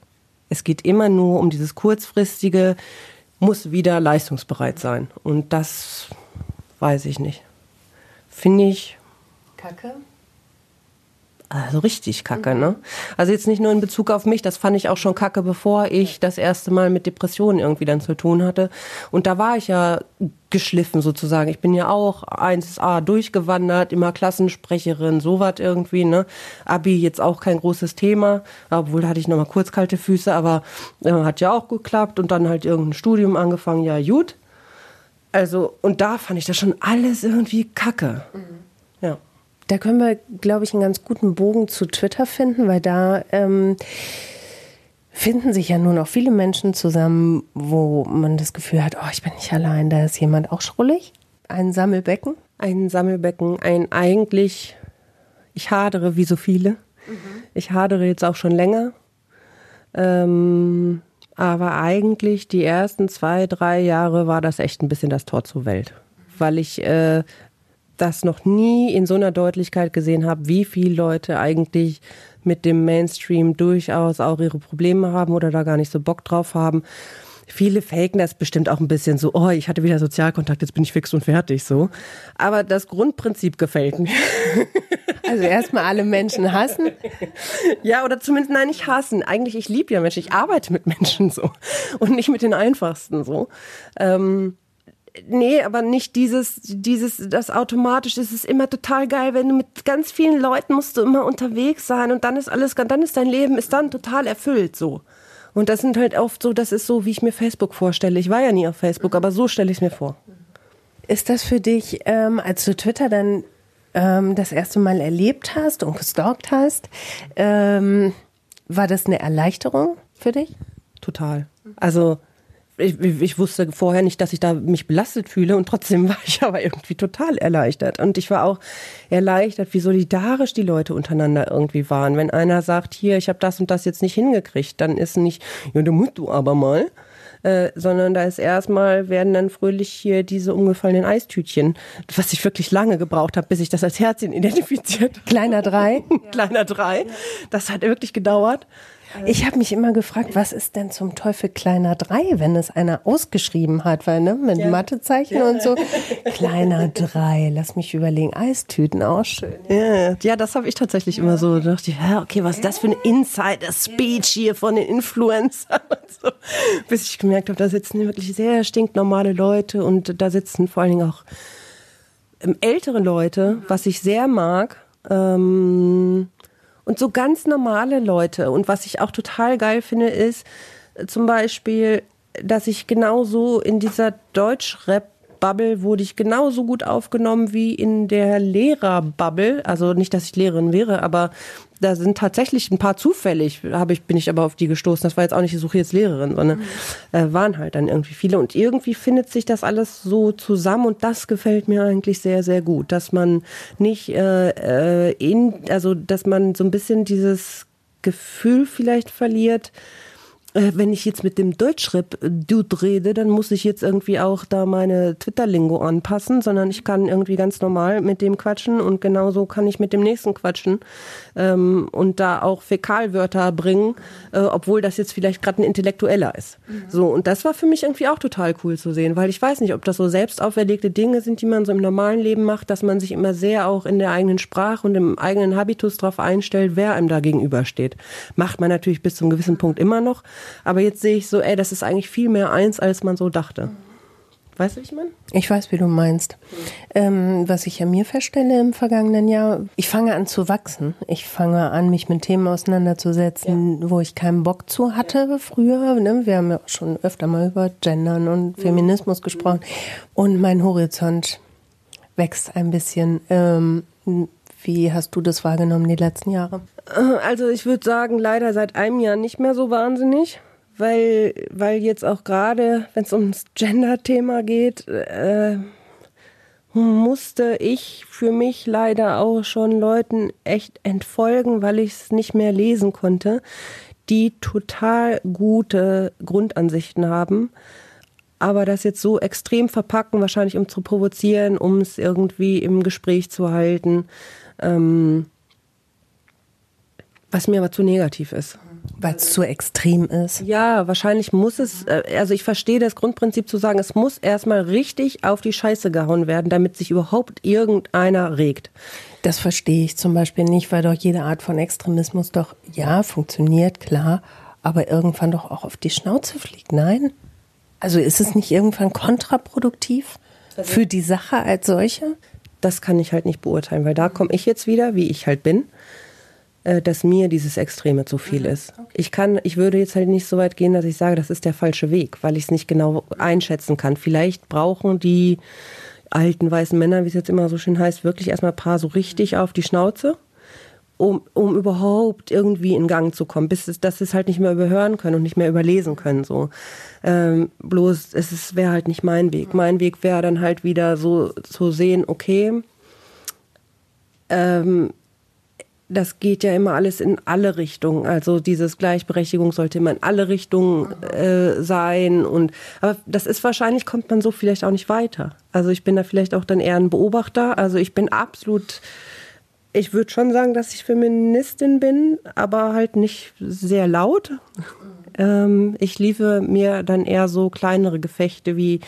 Es geht immer nur um dieses kurzfristige, muss wieder leistungsbereit sein. Und das weiß ich nicht. Finde ich. Kacke? Also richtig kacke, ne? Also jetzt nicht nur in Bezug auf mich, das fand ich auch schon kacke, bevor ich das erste Mal mit Depressionen irgendwie dann zu tun hatte. Und da war ich ja geschliffen sozusagen. Ich bin ja auch 1A durchgewandert, immer Klassensprecherin, sowas irgendwie, ne? Abi jetzt auch kein großes Thema, obwohl da hatte ich nochmal kurz kalte Füße, aber äh, hat ja auch geklappt und dann halt irgendein Studium angefangen, ja gut. Also, und da fand ich das schon alles irgendwie kacke. Mhm. Ja. Da können wir, glaube ich, einen ganz guten Bogen zu Twitter finden, weil da ähm, finden sich ja nur noch viele Menschen zusammen, wo man das Gefühl hat, oh, ich bin nicht allein, da ist jemand auch schrullig. Ein Sammelbecken. Ein Sammelbecken, ein eigentlich, ich hadere wie so viele. Mhm. Ich hadere jetzt auch schon länger. Ähm, aber eigentlich die ersten zwei, drei Jahre war das echt ein bisschen das Tor zur Welt. Weil ich äh, das noch nie in so einer Deutlichkeit gesehen habe, wie viele Leute eigentlich mit dem Mainstream durchaus auch ihre Probleme haben oder da gar nicht so Bock drauf haben. Viele faken das bestimmt auch ein bisschen so, oh, ich hatte wieder Sozialkontakt, jetzt bin ich fix und fertig so. Aber das Grundprinzip gefällt mir. <laughs> Also erstmal alle Menschen hassen? Ja, oder zumindest, nein, nicht hassen. Eigentlich, ich liebe ja Menschen, ich arbeite mit Menschen so und nicht mit den einfachsten so. Ähm, Nee, aber nicht dieses, dieses, das automatisch. Es ist immer total geil, wenn du mit ganz vielen Leuten musst du immer unterwegs sein und dann ist alles, dann ist dein Leben ist dann total erfüllt so. Und das sind halt oft so, das ist so, wie ich mir Facebook vorstelle. Ich war ja nie auf Facebook, aber so stelle ich es mir vor. Ist das für dich, ähm, als du Twitter dann ähm, das erste Mal erlebt hast und gestalkt hast, ähm, war das eine Erleichterung für dich? Total. Also ich, ich, wusste vorher nicht, dass ich da mich belastet fühle und trotzdem <laughs> war ich aber irgendwie total erleichtert. Und ich war auch erleichtert, wie solidarisch die Leute untereinander irgendwie waren. Wenn einer sagt, hier, ich habe das und das jetzt nicht hingekriegt, dann ist nicht, ja, da musst du aber mal. Äh, sondern da ist erstmal, werden dann fröhlich hier diese umgefallenen Eistütchen, was ich wirklich lange gebraucht habe, bis ich das als Herzchen identifiziert. Kleiner drei. <laughs> Kleiner drei. Das hat wirklich gedauert. Ich habe mich immer gefragt, was ist denn zum Teufel kleiner 3, wenn es einer ausgeschrieben hat, weil ne, mit ja. Mathezeichen ja. und so. Kleiner 3, lass mich überlegen, Eistüten auch schön. Ja, ja das habe ich tatsächlich immer so gedacht. Ja, okay, was ist das für eine Insider-Speech hier von den Influencern und so. Bis ich gemerkt habe, da sitzen wirklich sehr stinknormale Leute und da sitzen vor allen Dingen auch ähm, ältere Leute, was ich sehr mag. Ähm, und so ganz normale Leute. Und was ich auch total geil finde, ist äh, zum Beispiel, dass ich genauso in dieser Deutschrap Bubble wurde ich genauso gut aufgenommen wie in der Lehrerbubble. Also nicht, dass ich Lehrerin wäre, aber da sind tatsächlich ein paar zufällig, habe ich, bin ich aber auf die gestoßen. Das war jetzt auch nicht, ich suche jetzt Lehrerin, sondern mhm. äh, waren halt dann irgendwie viele. Und irgendwie findet sich das alles so zusammen und das gefällt mir eigentlich sehr, sehr gut, dass man nicht äh, äh in, also dass man so ein bisschen dieses Gefühl vielleicht verliert, wenn ich jetzt mit dem Deutschrap-Dude rede, dann muss ich jetzt irgendwie auch da meine Twitter-Lingo anpassen, sondern ich kann irgendwie ganz normal mit dem quatschen und genauso kann ich mit dem nächsten quatschen ähm, und da auch Fäkalwörter bringen, äh, obwohl das jetzt vielleicht gerade ein Intellektueller ist. Mhm. So, und das war für mich irgendwie auch total cool zu sehen, weil ich weiß nicht, ob das so selbst auferlegte Dinge sind, die man so im normalen Leben macht, dass man sich immer sehr auch in der eigenen Sprache und im eigenen Habitus darauf einstellt, wer einem da gegenübersteht. Macht man natürlich bis zu einem gewissen Punkt immer noch. Aber jetzt sehe ich so, ey, das ist eigentlich viel mehr eins, als man so dachte. Weißt du, wie ich meine? Ich weiß, wie du meinst. Ähm, was ich ja mir feststelle im vergangenen Jahr, ich fange an zu wachsen. Ich fange an, mich mit Themen auseinanderzusetzen, ja. wo ich keinen Bock zu hatte ja. früher. Ne? Wir haben ja auch schon öfter mal über Gendern und mhm. Feminismus mhm. gesprochen. Und mein Horizont wächst ein bisschen. Ähm, wie hast du das wahrgenommen die letzten Jahre? Also ich würde sagen, leider seit einem Jahr nicht mehr so wahnsinnig weil, weil jetzt auch gerade, wenn es ums Gender-Thema geht, äh, musste ich für mich leider auch schon Leuten echt entfolgen, weil ich es nicht mehr lesen konnte, die total gute Grundansichten haben, aber das jetzt so extrem verpacken, wahrscheinlich um zu provozieren, um es irgendwie im Gespräch zu halten, ähm, was mir aber zu negativ ist. Weil es zu extrem ist. Ja, wahrscheinlich muss es, äh, also ich verstehe das Grundprinzip zu sagen, es muss erstmal richtig auf die Scheiße gehauen werden, damit sich überhaupt irgendeiner regt. Das verstehe ich zum Beispiel nicht, weil doch jede Art von Extremismus doch, ja, funktioniert, klar, aber irgendwann doch auch auf die Schnauze fliegt. Nein? Also ist es nicht irgendwann kontraproduktiv also für die Sache als solche? Das kann ich halt nicht beurteilen, weil da komme ich jetzt wieder, wie ich halt bin äh, dass mir dieses Extreme zu viel mhm. ist. Ich kann, ich würde jetzt halt nicht so weit gehen, dass ich sage, das ist der falsche Weg, weil ich es nicht genau einschätzen kann. Vielleicht brauchen die alten weißen Männer, wie es jetzt immer so schön heißt, wirklich erstmal ein paar so richtig auf die Schnauze, um, um überhaupt irgendwie in Gang zu kommen, bis es, dass sie es halt nicht mehr überhören können und nicht mehr überlesen können. So. Ähm, bloß es wäre halt nicht mein Weg. Mein Weg wäre dann halt wieder so zu sehen, okay, ähm, das geht ja immer alles in alle Richtungen. Also dieses Gleichberechtigung sollte immer in alle Richtungen äh, sein. Und aber das ist wahrscheinlich kommt man so vielleicht auch nicht weiter. Also ich bin da vielleicht auch dann eher ein Beobachter. Also ich bin absolut, ich würde schon sagen, dass ich Feministin bin, aber halt nicht sehr laut. Ähm, ich liefere mir dann eher so kleinere Gefechte wie,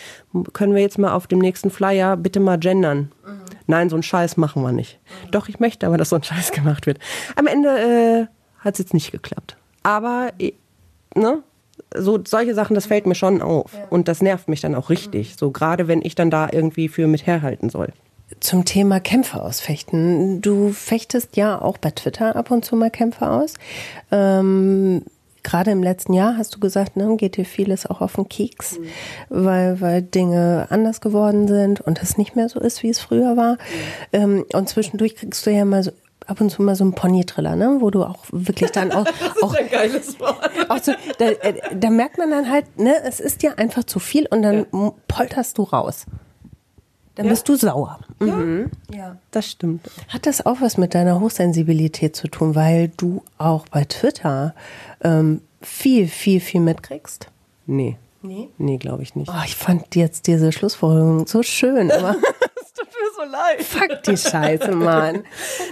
können wir jetzt mal auf dem nächsten Flyer bitte mal gendern? Mhm. Nein, so einen Scheiß machen wir nicht. Mhm. Doch, ich möchte aber, dass so ein Scheiß gemacht wird. Am Ende äh, hat es jetzt nicht geklappt. Aber, ne? So, solche Sachen, das fällt mir schon auf. Ja. Und das nervt mich dann auch richtig. Mhm. So, gerade wenn ich dann da irgendwie für mit herhalten soll zum Thema Kämpfe ausfechten. Du fechtest ja auch bei Twitter ab und zu mal Kämpfe aus. Ähm, gerade im letzten Jahr hast du gesagt, ne, geht dir vieles auch auf den Keks, mhm. weil, weil Dinge anders geworden sind und es nicht mehr so ist, wie es früher war. Mhm. Ähm, und zwischendurch kriegst du ja mal so ab und zu mal so einen Pony-Triller, ne? wo du auch wirklich dann auch. <laughs> das ist auch, ein geiles Wort. Auch so, da, äh, da merkt man dann halt, ne, es ist dir einfach zu viel und dann ja. polterst du raus. Dann ja. bist du sauer. Mhm. Ja, das stimmt. Hat das auch was mit deiner Hochsensibilität zu tun, weil du auch bei Twitter ähm, viel, viel, viel mitkriegst? Nee. Nee? Nee, glaube ich nicht. Oh, ich fand jetzt diese Schlussfolgerung so schön, aber. <laughs> Es tut mir so leid. Fuck die Scheiße, Mann.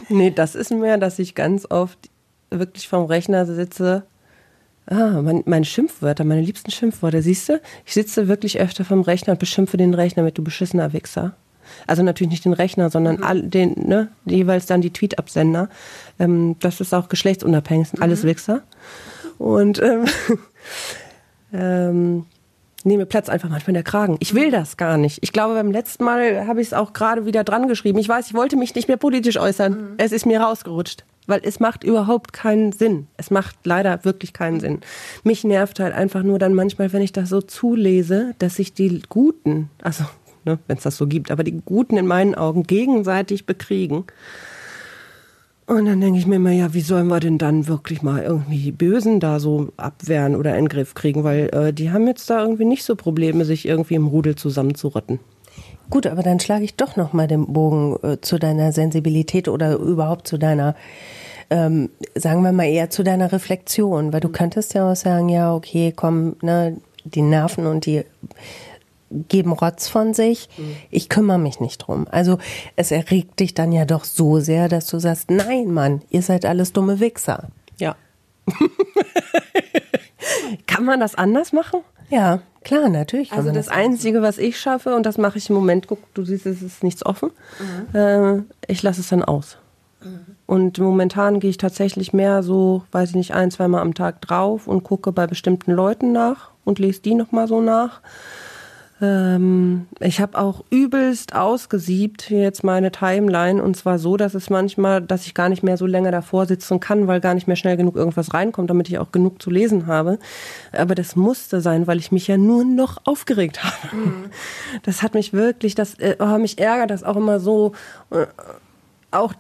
nee, das ist mehr, dass ich ganz oft wirklich vom Rechner sitze. Ah, mein, meine Schimpfwörter, meine liebsten Schimpfwörter. Siehst du, ich sitze wirklich öfter vom Rechner und beschimpfe den Rechner mit du beschissener Wichser. Also natürlich nicht den Rechner, sondern mhm. all, den, ne, jeweils dann die Tweetabsender. Ähm, das ist auch geschlechtsunabhängig, sind alles mhm. Wichser. Und ähm, <laughs> ähm, nehme Platz einfach manchmal der Kragen. Ich will das gar nicht. Ich glaube, beim letzten Mal habe ich es auch gerade wieder dran geschrieben. Ich weiß, ich wollte mich nicht mehr politisch äußern. Mhm. Es ist mir rausgerutscht. Weil es macht überhaupt keinen Sinn. Es macht leider wirklich keinen Sinn. Mich nervt halt einfach nur dann manchmal, wenn ich das so zulese, dass sich die Guten, also ne, wenn es das so gibt, aber die Guten in meinen Augen gegenseitig bekriegen. Und dann denke ich mir immer, ja, wie sollen wir denn dann wirklich mal irgendwie die Bösen da so abwehren oder in den Griff kriegen? Weil äh, die haben jetzt da irgendwie nicht so Probleme, sich irgendwie im Rudel zusammenzurotten. Gut, aber dann schlage ich doch noch mal den Bogen äh, zu deiner Sensibilität oder überhaupt zu deiner, ähm, sagen wir mal eher zu deiner Reflexion, weil du könntest ja auch sagen, ja, okay, komm, ne, die Nerven und die geben Rotz von sich. Mhm. Ich kümmere mich nicht drum. Also es erregt dich dann ja doch so sehr, dass du sagst, nein, Mann, ihr seid alles dumme Wichser. Ja. <laughs> Kann man das anders machen? Ja, klar, natürlich. Also das, das Einzige, was ich schaffe, und das mache ich im Moment, guck, du siehst, es ist nichts offen, mhm. äh, ich lasse es dann aus. Mhm. Und momentan gehe ich tatsächlich mehr so, weiß ich nicht, ein, zweimal am Tag drauf und gucke bei bestimmten Leuten nach und lese die nochmal so nach. Ähm, ich habe auch übelst ausgesiebt jetzt meine Timeline und zwar so, dass es manchmal, dass ich gar nicht mehr so länger davor sitzen kann, weil gar nicht mehr schnell genug irgendwas reinkommt, damit ich auch genug zu lesen habe. Aber das musste sein, weil ich mich ja nur noch aufgeregt <laughs> habe. Mhm. Das hat mich wirklich, das äh, oh, mich ärgert das auch immer so. Äh, auch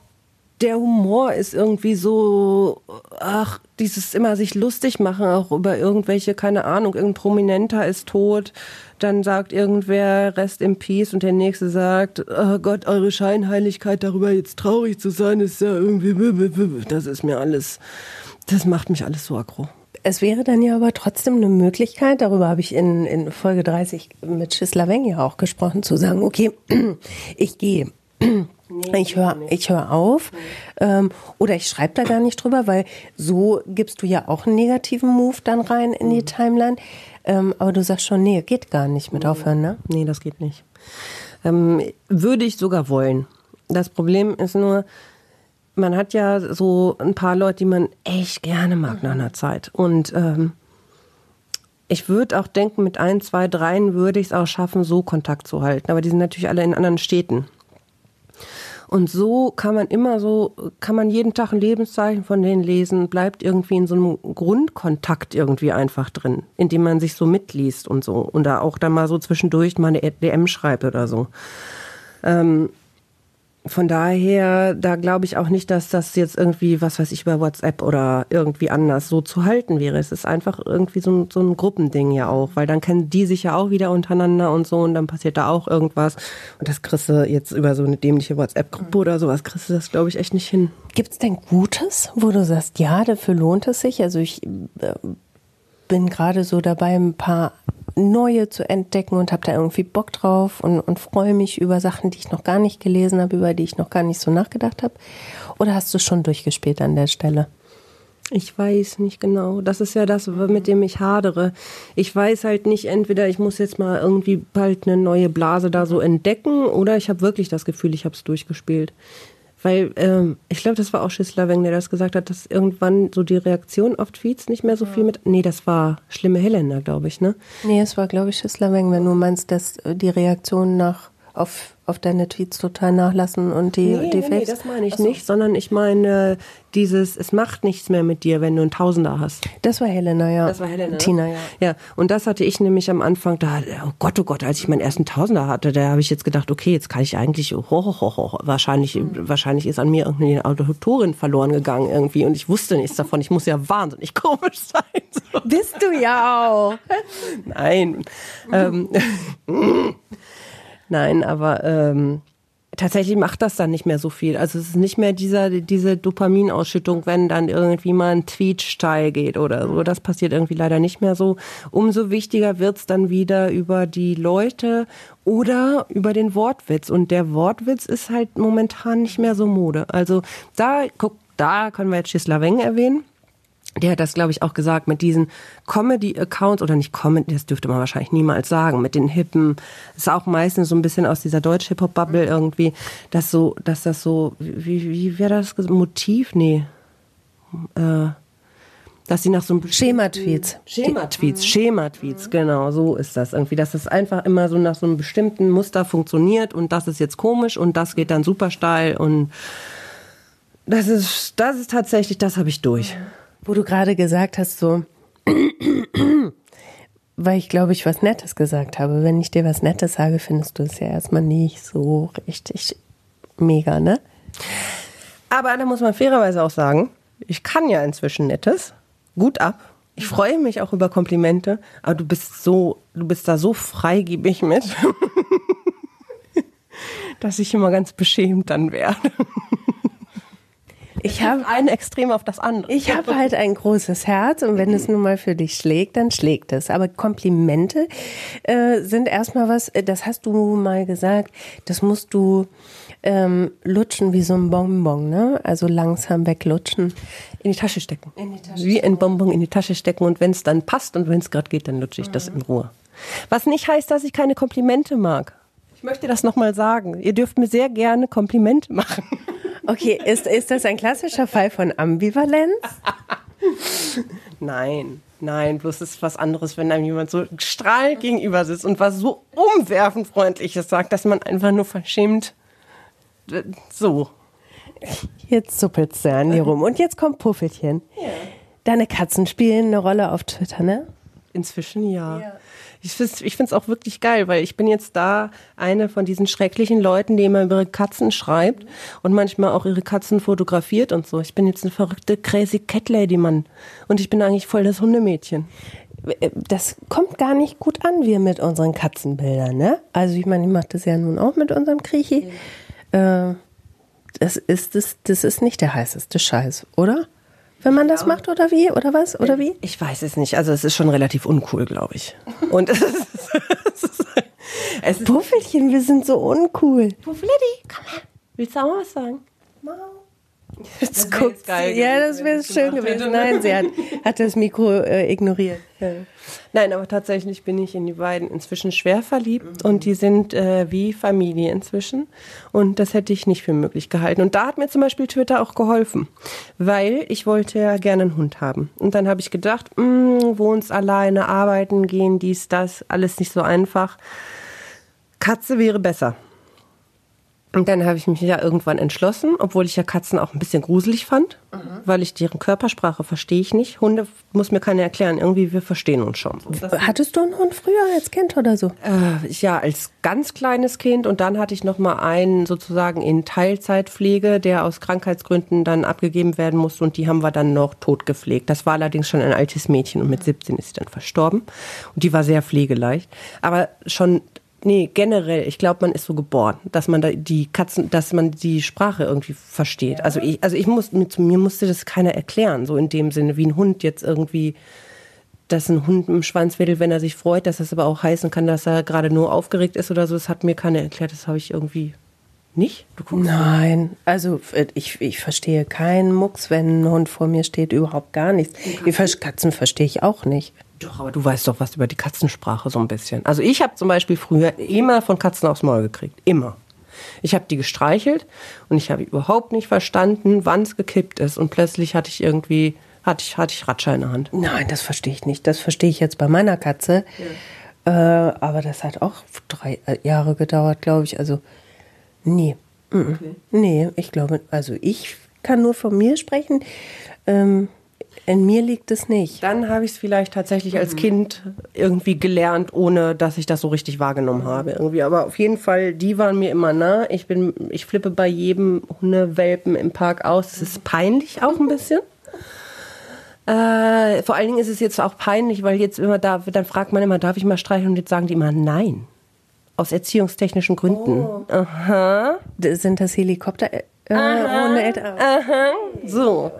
der Humor ist irgendwie so, ach, dieses immer sich lustig machen, auch über irgendwelche, keine Ahnung, irgendein Prominenter ist tot, dann sagt irgendwer Rest in Peace und der nächste sagt, oh Gott, eure Scheinheiligkeit darüber jetzt traurig zu sein, ist ja irgendwie, das ist mir alles, das macht mich alles so aggro. Es wäre dann ja aber trotzdem eine Möglichkeit, darüber habe ich in, in Folge 30 mit Schisla Weng ja auch gesprochen, zu sagen, okay, <clears throat> ich gehe Nee, ich höre ich hör auf ähm, oder ich schreibe da gar nicht drüber, weil so gibst du ja auch einen negativen Move dann rein in die mhm. Timeline. Ähm, aber du sagst schon, nee, geht gar nicht mit aufhören, ne? Nee, das geht nicht. Ähm, würde ich sogar wollen. Das Problem ist nur, man hat ja so ein paar Leute, die man echt gerne mag nach einer Zeit. Und ähm, ich würde auch denken, mit ein, zwei, dreien würde ich es auch schaffen, so Kontakt zu halten. Aber die sind natürlich alle in anderen Städten. Und so kann man immer so, kann man jeden Tag ein Lebenszeichen von denen lesen, bleibt irgendwie in so einem Grundkontakt irgendwie einfach drin, indem man sich so mitliest und so. Und da auch dann mal so zwischendurch mal eine DM schreibt oder so. Ähm, von daher, da glaube ich auch nicht, dass das jetzt irgendwie, was weiß ich, über WhatsApp oder irgendwie anders so zu halten wäre. Es ist einfach irgendwie so ein, so ein Gruppending ja auch, weil dann kennen die sich ja auch wieder untereinander und so und dann passiert da auch irgendwas. Und das kriegst du jetzt über so eine dämliche WhatsApp-Gruppe oder sowas, kriegst du das, glaube ich, echt nicht hin. Gibt es denn Gutes, wo du sagst, ja, dafür lohnt es sich? Also ich äh, bin gerade so dabei, ein paar neue zu entdecken und habe da irgendwie Bock drauf und, und freue mich über Sachen, die ich noch gar nicht gelesen habe, über die ich noch gar nicht so nachgedacht habe? Oder hast du schon durchgespielt an der Stelle? Ich weiß nicht genau. Das ist ja das, mit dem ich hadere. Ich weiß halt nicht, entweder ich muss jetzt mal irgendwie bald eine neue Blase da so entdecken oder ich habe wirklich das Gefühl, ich habe es durchgespielt. Weil ähm, ich glaube, das war auch Schissler-Weng, der das gesagt hat, dass irgendwann so die Reaktion auf Tweets nicht mehr so viel mit. Nee, das war schlimme Helena, glaube ich, ne? Nee, es war, glaube ich, Schissler-Weng, wenn du meinst, dass äh, die Reaktion nach auf, auf deine Tweets total nachlassen und die, nee, die nee, nee, das meine ich so. nicht, sondern ich meine dieses, es macht nichts mehr mit dir, wenn du einen Tausender hast. Das war Helena, ja. Das war Helena. Tina, ja. Ja, und das hatte ich nämlich am Anfang, da, oh Gott, oh Gott, als ich meinen ersten Tausender hatte, da habe ich jetzt gedacht, okay, jetzt kann ich eigentlich, ho, ho, ho, ho, wahrscheinlich, mhm. wahrscheinlich ist an mir irgendeine Autorin verloren gegangen irgendwie und ich wusste nichts davon. Ich muss ja wahnsinnig komisch <laughs> sein. So. Bist du ja auch. Nein. Mhm. Ähm, <laughs> <laughs> Nein, aber ähm, tatsächlich macht das dann nicht mehr so viel. Also es ist nicht mehr dieser, diese Dopaminausschüttung, wenn dann irgendwie mal ein Tweet steil geht oder so. Das passiert irgendwie leider nicht mehr so. Umso wichtiger wird's dann wieder über die Leute oder über den Wortwitz. Und der Wortwitz ist halt momentan nicht mehr so Mode. Also da, guck, da können wir jetzt Schislaveng erwähnen der hat das, glaube ich, auch gesagt, mit diesen Comedy-Accounts, oder nicht Comedy, das dürfte man wahrscheinlich niemals sagen, mit den Hippen, ist auch meistens so ein bisschen aus dieser Deutsch-Hip-Hop-Bubble irgendwie, dass so, dass das so, wie, wie wäre das Motiv? Nee. Äh, dass sie nach so einem Schema-Tweets. Schema-Tweets, Schema-Tweets, genau, so ist das irgendwie, dass es einfach immer so nach so einem bestimmten Muster funktioniert und das ist jetzt komisch und das geht dann super steil und das ist, das ist tatsächlich, das habe ich durch. Wo du gerade gesagt hast, so, weil ich glaube, ich was Nettes gesagt habe. Wenn ich dir was Nettes sage, findest du es ja erstmal nicht so richtig mega, ne? Aber da muss man fairerweise auch sagen, ich kann ja inzwischen Nettes. Gut ab. Ich freue mich auch über Komplimente, aber du bist so, du bist da so freigebig mit, <laughs> dass ich immer ganz beschämt dann werde. Ich habe ein Extrem auf das andere. Ich habe halt ein großes Herz und wenn es nun mal für dich schlägt, dann schlägt es. Aber Komplimente äh, sind erstmal was, äh, das hast du mal gesagt, das musst du ähm, lutschen wie so ein Bonbon, ne? Also langsam weglutschen. In die Tasche stecken. In die Tasche wie ein Bonbon in die Tasche stecken und wenn es dann passt und wenn es gerade geht, dann lutsche ich mhm. das in Ruhe. Was nicht heißt, dass ich keine Komplimente mag. Ich möchte das nochmal sagen. Ihr dürft mir sehr gerne Komplimente machen. <laughs> Okay, ist, ist das ein klassischer Fall von Ambivalenz? <laughs> Nein, nein, bloß ist was anderes, wenn einem jemand so strahlend gegenüber sitzt und was so umwerfend Freundliches sagt, dass man einfach nur verschämt so. Jetzt zuppelst du an dir rum. Und jetzt kommt Puffelchen. Ja. Deine Katzen spielen eine Rolle auf Twitter, ne? Inzwischen ja. ja ich finde es auch wirklich geil, weil ich bin jetzt da eine von diesen schrecklichen Leuten, die immer über ihre Katzen schreibt und manchmal auch ihre Katzen fotografiert und so. Ich bin jetzt eine verrückte crazy Cat Lady Mann und ich bin eigentlich voll das Hundemädchen. Das kommt gar nicht gut an, wir mit unseren Katzenbildern, ne? Also ich meine, ich mache das ja nun auch mit unserem Kriechi. Ja. Äh, das ist das, das ist nicht der heißeste Scheiß, oder? Wenn man das macht oder wie? Oder was? Oder wie? Ich weiß es nicht. Also es ist schon relativ uncool, glaube ich. Und <laughs> es ist, es ist, es ist Puffelchen, wir sind so uncool. Puffelidi, komm her. Willst du auch mal was sagen? Mau. Jetzt das guckt geil Ja, das wäre schön gewesen. Nein, sie hat, hat das Mikro äh, ignoriert. Ja. Nein, aber tatsächlich bin ich in die beiden inzwischen schwer verliebt mhm. und die sind äh, wie Familie inzwischen. Und das hätte ich nicht für möglich gehalten. Und da hat mir zum Beispiel Twitter auch geholfen, weil ich wollte ja gerne einen Hund haben. Und dann habe ich gedacht, mh, hm, wohnst alleine, arbeiten gehen, dies, das, alles nicht so einfach. Katze wäre besser. Und dann habe ich mich ja irgendwann entschlossen, obwohl ich ja Katzen auch ein bisschen gruselig fand, mhm. weil ich deren Körpersprache verstehe ich nicht. Hunde muss mir keiner erklären. Irgendwie, wir verstehen uns schon. Hattest du einen Hund früher als Kind oder so? Äh, ja, als ganz kleines Kind. Und dann hatte ich noch mal einen sozusagen in Teilzeitpflege, der aus Krankheitsgründen dann abgegeben werden musste. Und die haben wir dann noch tot gepflegt. Das war allerdings schon ein altes Mädchen und mit 17 ist sie dann verstorben. Und die war sehr pflegeleicht. Aber schon nee, generell, ich glaube, man ist so geboren, dass man da die Katzen, dass man die Sprache irgendwie versteht. Ja. Also ich, also ich muss, mit, mir musste das keiner erklären, so in dem Sinne, wie ein Hund jetzt irgendwie, dass ein Hund im Schwanz wedelt, wenn er sich freut, dass das aber auch heißen kann, dass er gerade nur aufgeregt ist oder so. Das hat mir keiner erklärt, das habe ich irgendwie nicht? Nein, also äh, ich, ich verstehe keinen Mucks, wenn ein Hund vor mir steht, überhaupt gar nichts. Die Katzen verstehe ich auch nicht. Doch, aber du weißt doch was über die Katzensprache so ein bisschen. Also ich habe zum Beispiel früher immer von Katzen aufs Maul gekriegt. Immer. Ich habe die gestreichelt und ich habe überhaupt nicht verstanden, wann es gekippt ist. Und plötzlich hatte ich irgendwie, hatte ich, hatte ich Ratscher in der Hand. Nein, das verstehe ich nicht. Das verstehe ich jetzt bei meiner Katze. Ja. Äh, aber das hat auch drei äh, Jahre gedauert, glaube ich. Also, nee. Okay. Nee, ich glaube, also ich kann nur von mir sprechen. Ähm, in mir liegt es nicht. Dann habe ich es vielleicht tatsächlich als mhm. Kind irgendwie gelernt, ohne dass ich das so richtig wahrgenommen habe. Irgendwie. Aber auf jeden Fall, die waren mir immer nah. Ich bin, ich flippe bei jedem Hundewelpen im Park aus. Es ist peinlich auch ein bisschen. Äh, vor allen Dingen ist es jetzt auch peinlich, weil jetzt immer da, dann fragt man immer, darf ich mal streicheln? Und jetzt sagen die immer nein. Aus erziehungstechnischen Gründen. Oh. Aha. Sind das Helikopter? Äh, aha, ohne Eltern. Aha. So.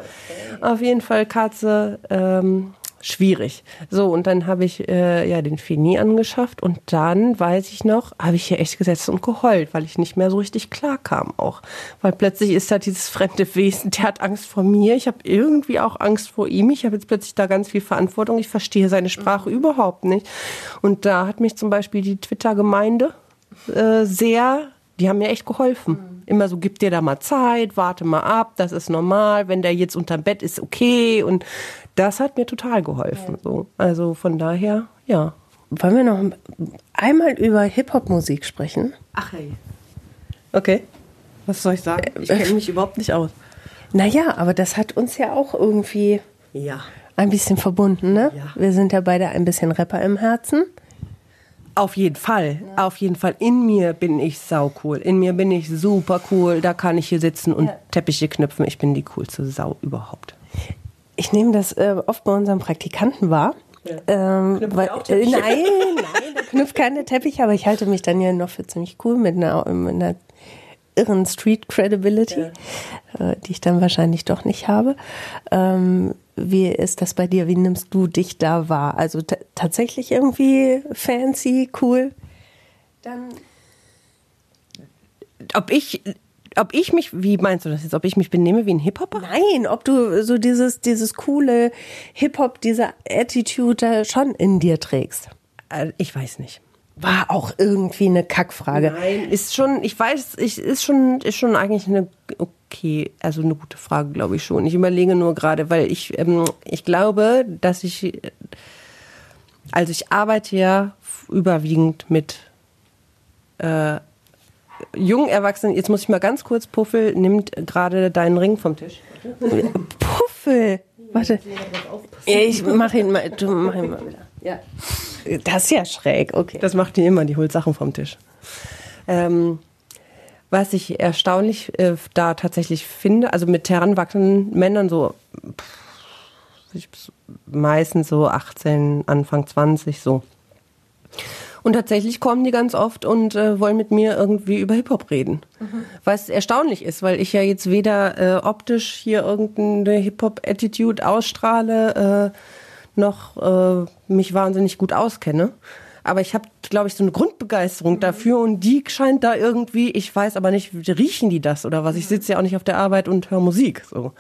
Auf jeden Fall Katze. Ähm, schwierig. So, und dann habe ich äh, ja den Fini angeschafft und dann, weiß ich noch, habe ich hier echt gesetzt und geheult, weil ich nicht mehr so richtig klar kam auch. Weil plötzlich ist da dieses fremde Wesen, der hat Angst vor mir, ich habe irgendwie auch Angst vor ihm, ich habe jetzt plötzlich da ganz viel Verantwortung, ich verstehe seine Sprache mhm. überhaupt nicht. Und da hat mich zum Beispiel die Twitter-Gemeinde äh, sehr, die haben mir echt geholfen. Immer so, gib dir da mal Zeit, warte mal ab, das ist normal, wenn der jetzt unterm Bett ist, okay. Und das hat mir total geholfen. So. Also von daher, ja. Wollen wir noch einmal über Hip-Hop-Musik sprechen? Ach hey. Okay. Was soll ich sagen? Ich kenne mich überhaupt nicht aus. Naja, aber das hat uns ja auch irgendwie ja. Ein bisschen verbunden, ne? Ja. Wir sind ja beide ein bisschen Rapper im Herzen. Auf jeden Fall, auf jeden Fall. In mir bin ich sau cool. In mir bin ich super cool. Da kann ich hier sitzen und Ja. Teppiche knüpfen. Ich bin die coolste Sau überhaupt. Ich nehme das äh, oft bei unseren Praktikanten wahr. Ähm, Knüpfen weil, äh, <laughs> nein, nein, der knüpft keine Teppiche, aber ich halte mich dann ja noch für ziemlich cool mit einer, mit einer irren Street Credibility, äh, die ich dann wahrscheinlich doch nicht habe. Ähm, wie ist das bei dir? Wie nimmst du dich da wahr? Also ta- tatsächlich irgendwie fancy, cool? Dann Ob ich, ob ich mich, wie meinst du das jetzt? Ob ich mich benehme wie ein Hip-Hopper? Nein, ob du so dieses, dieses coole Hip-Hop, diese Attitude da schon in dir trägst. Äh, Ich weiß nicht. War auch irgendwie eine Kackfrage. Nein, ist schon, ich weiß, ich, ist schon, ist schon eigentlich eine, okay, also eine gute Frage, glaube ich schon. Ich überlege nur gerade, weil ich, ähm, ich glaube, dass ich, also ich arbeite ja überwiegend mit äh, jungen Erwachsenen. Jetzt muss ich mal ganz kurz, Puffel nimmt gerade deinen Ring vom Tisch. <laughs> Puffel. Warte. Ich mach ihn mal, du mach ihn mal wieder. Ja. Das ist ja schräg, okay. Das macht die immer, die holt Sachen vom Tisch. Ähm, was ich erstaunlich äh, da tatsächlich finde, also mit heranwachsenden Männern so pff, meistens so 18, Anfang 20 so. Und tatsächlich kommen die ganz oft und äh, wollen mit mir irgendwie über Hip-Hop reden. Was erstaunlich ist, weil ich ja jetzt weder äh, optisch hier irgendeine Hip-Hop-Attitude ausstrahle, äh, noch äh, mich wahnsinnig gut auskenne. Aber ich habe, glaube ich, so eine Grundbegeisterung dafür und die scheint da irgendwie, ich weiß aber nicht, riechen die das oder was? Ich sitze ja auch nicht auf der Arbeit und höre Musik. So.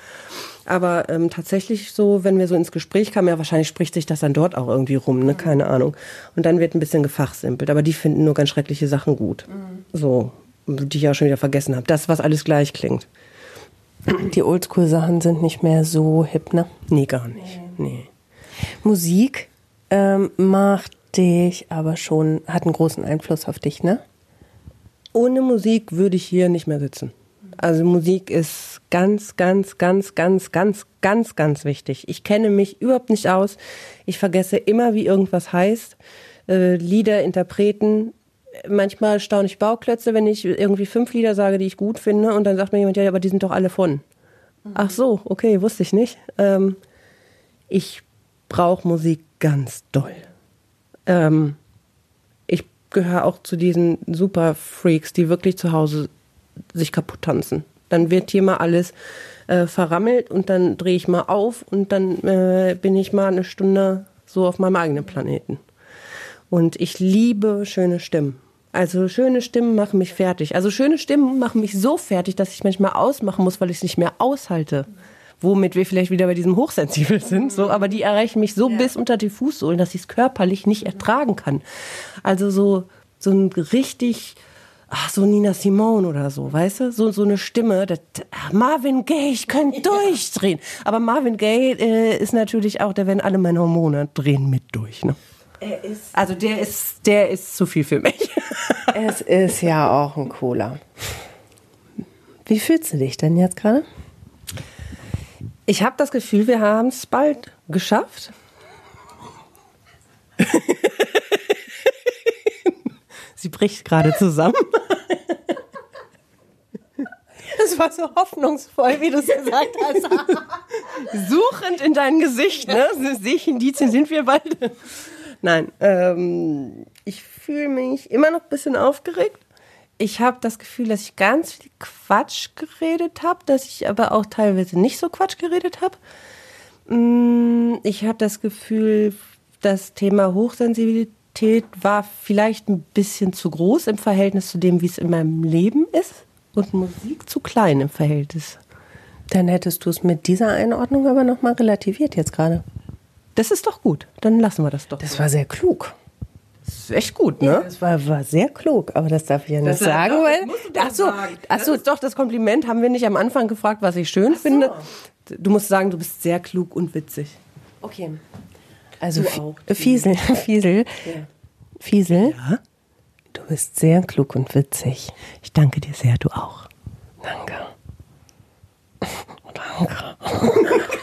Aber ähm, tatsächlich so, wenn wir so ins Gespräch kamen, ja, wahrscheinlich spricht sich das dann dort auch irgendwie rum, ne? Keine Ahnung. Und dann wird ein bisschen gefachsimpelt. Aber die finden nur ganz schreckliche Sachen gut. So, die ich auch schon wieder vergessen habe. Das, was alles gleich klingt. Die Oldschool-Sachen sind nicht mehr so hip, ne? Nee, gar nicht. Nee. Musik ähm, macht dich aber schon, hat einen großen Einfluss auf dich, ne? Ohne Musik würde ich hier nicht mehr sitzen. Also Musik ist ganz, ganz, ganz, ganz, ganz, ganz, ganz wichtig. Ich kenne mich überhaupt nicht aus. Ich vergesse immer, wie irgendwas heißt. Äh, Lieder, Interpreten. Manchmal staune ich Bauklötze, wenn ich irgendwie fünf Lieder sage, die ich gut finde, und dann sagt mir jemand, ja, aber die sind doch alle von. Ach so, okay, wusste ich nicht. Ähm, ich brauche Musik ganz doll. Ähm, ich gehöre auch zu diesen super Freaks, die wirklich zu Hause sich kaputt tanzen. Dann wird hier mal alles äh, verrammelt und dann drehe ich mal auf und dann äh, bin ich mal eine Stunde so auf meinem eigenen Planeten. Und ich liebe schöne Stimmen. Also schöne Stimmen machen mich fertig. Also schöne Stimmen machen mich so fertig, dass ich manchmal ausmachen muss, weil ich es nicht mehr aushalte. Womit wir vielleicht wieder bei diesem Hochsensibel sind, so, aber die erreichen mich so bis unter die Fußsohlen, dass ich es körperlich nicht ertragen kann. Also so, so ein richtig, ach, so Nina Simone oder so, weißt du? So, so eine Stimme, das, ah, Marvin Gaye, ich könnte <laughs> durchdrehen. Aber Marvin Gaye äh, ist natürlich auch, der werden alle meine Hormone drehen mit durch, ne? Er ist, Also der ist, der ist zu viel für mich. <laughs> es ist ja auch ein Cola. Wie fühlst du dich denn jetzt gerade? Ich habe das Gefühl, wir haben es bald geschafft. <laughs> Sie bricht gerade zusammen. Das war so hoffnungsvoll, wie du es gesagt hast. Suchend in dein Gesicht, ne? Sehe ich Indizien, sind wir bald. Nein, ähm, ich fühle mich immer noch ein bisschen aufgeregt. Ich habe das Gefühl, dass ich ganz viel Quatsch geredet habe, dass ich aber auch teilweise nicht so Quatsch geredet habe. Mm, Ich habe das Gefühl, das Thema Hochsensibilität war vielleicht ein bisschen zu groß im Verhältnis zu dem, wie es in meinem Leben ist. Und Musik zu klein im Verhältnis. Dann hättest du es mit dieser Einordnung aber nochmal relativiert jetzt gerade. Das ist doch gut. Dann lassen wir das doch. Das war sehr klug. Das ist echt gut, ne? Das war, war sehr klug, aber das darf ich ja nicht sagen, weil. Ach so, ach so, doch, das Kompliment haben wir nicht am Anfang gefragt, was ich schön finde. Du musst sagen, du bist sehr klug und witzig. Okay. Also, Du auch, Fiesel, Fiesel, Fiesel, Ja? du bist sehr klug und witzig. Ich danke dir sehr, du auch. Danke. <laughs> Danke.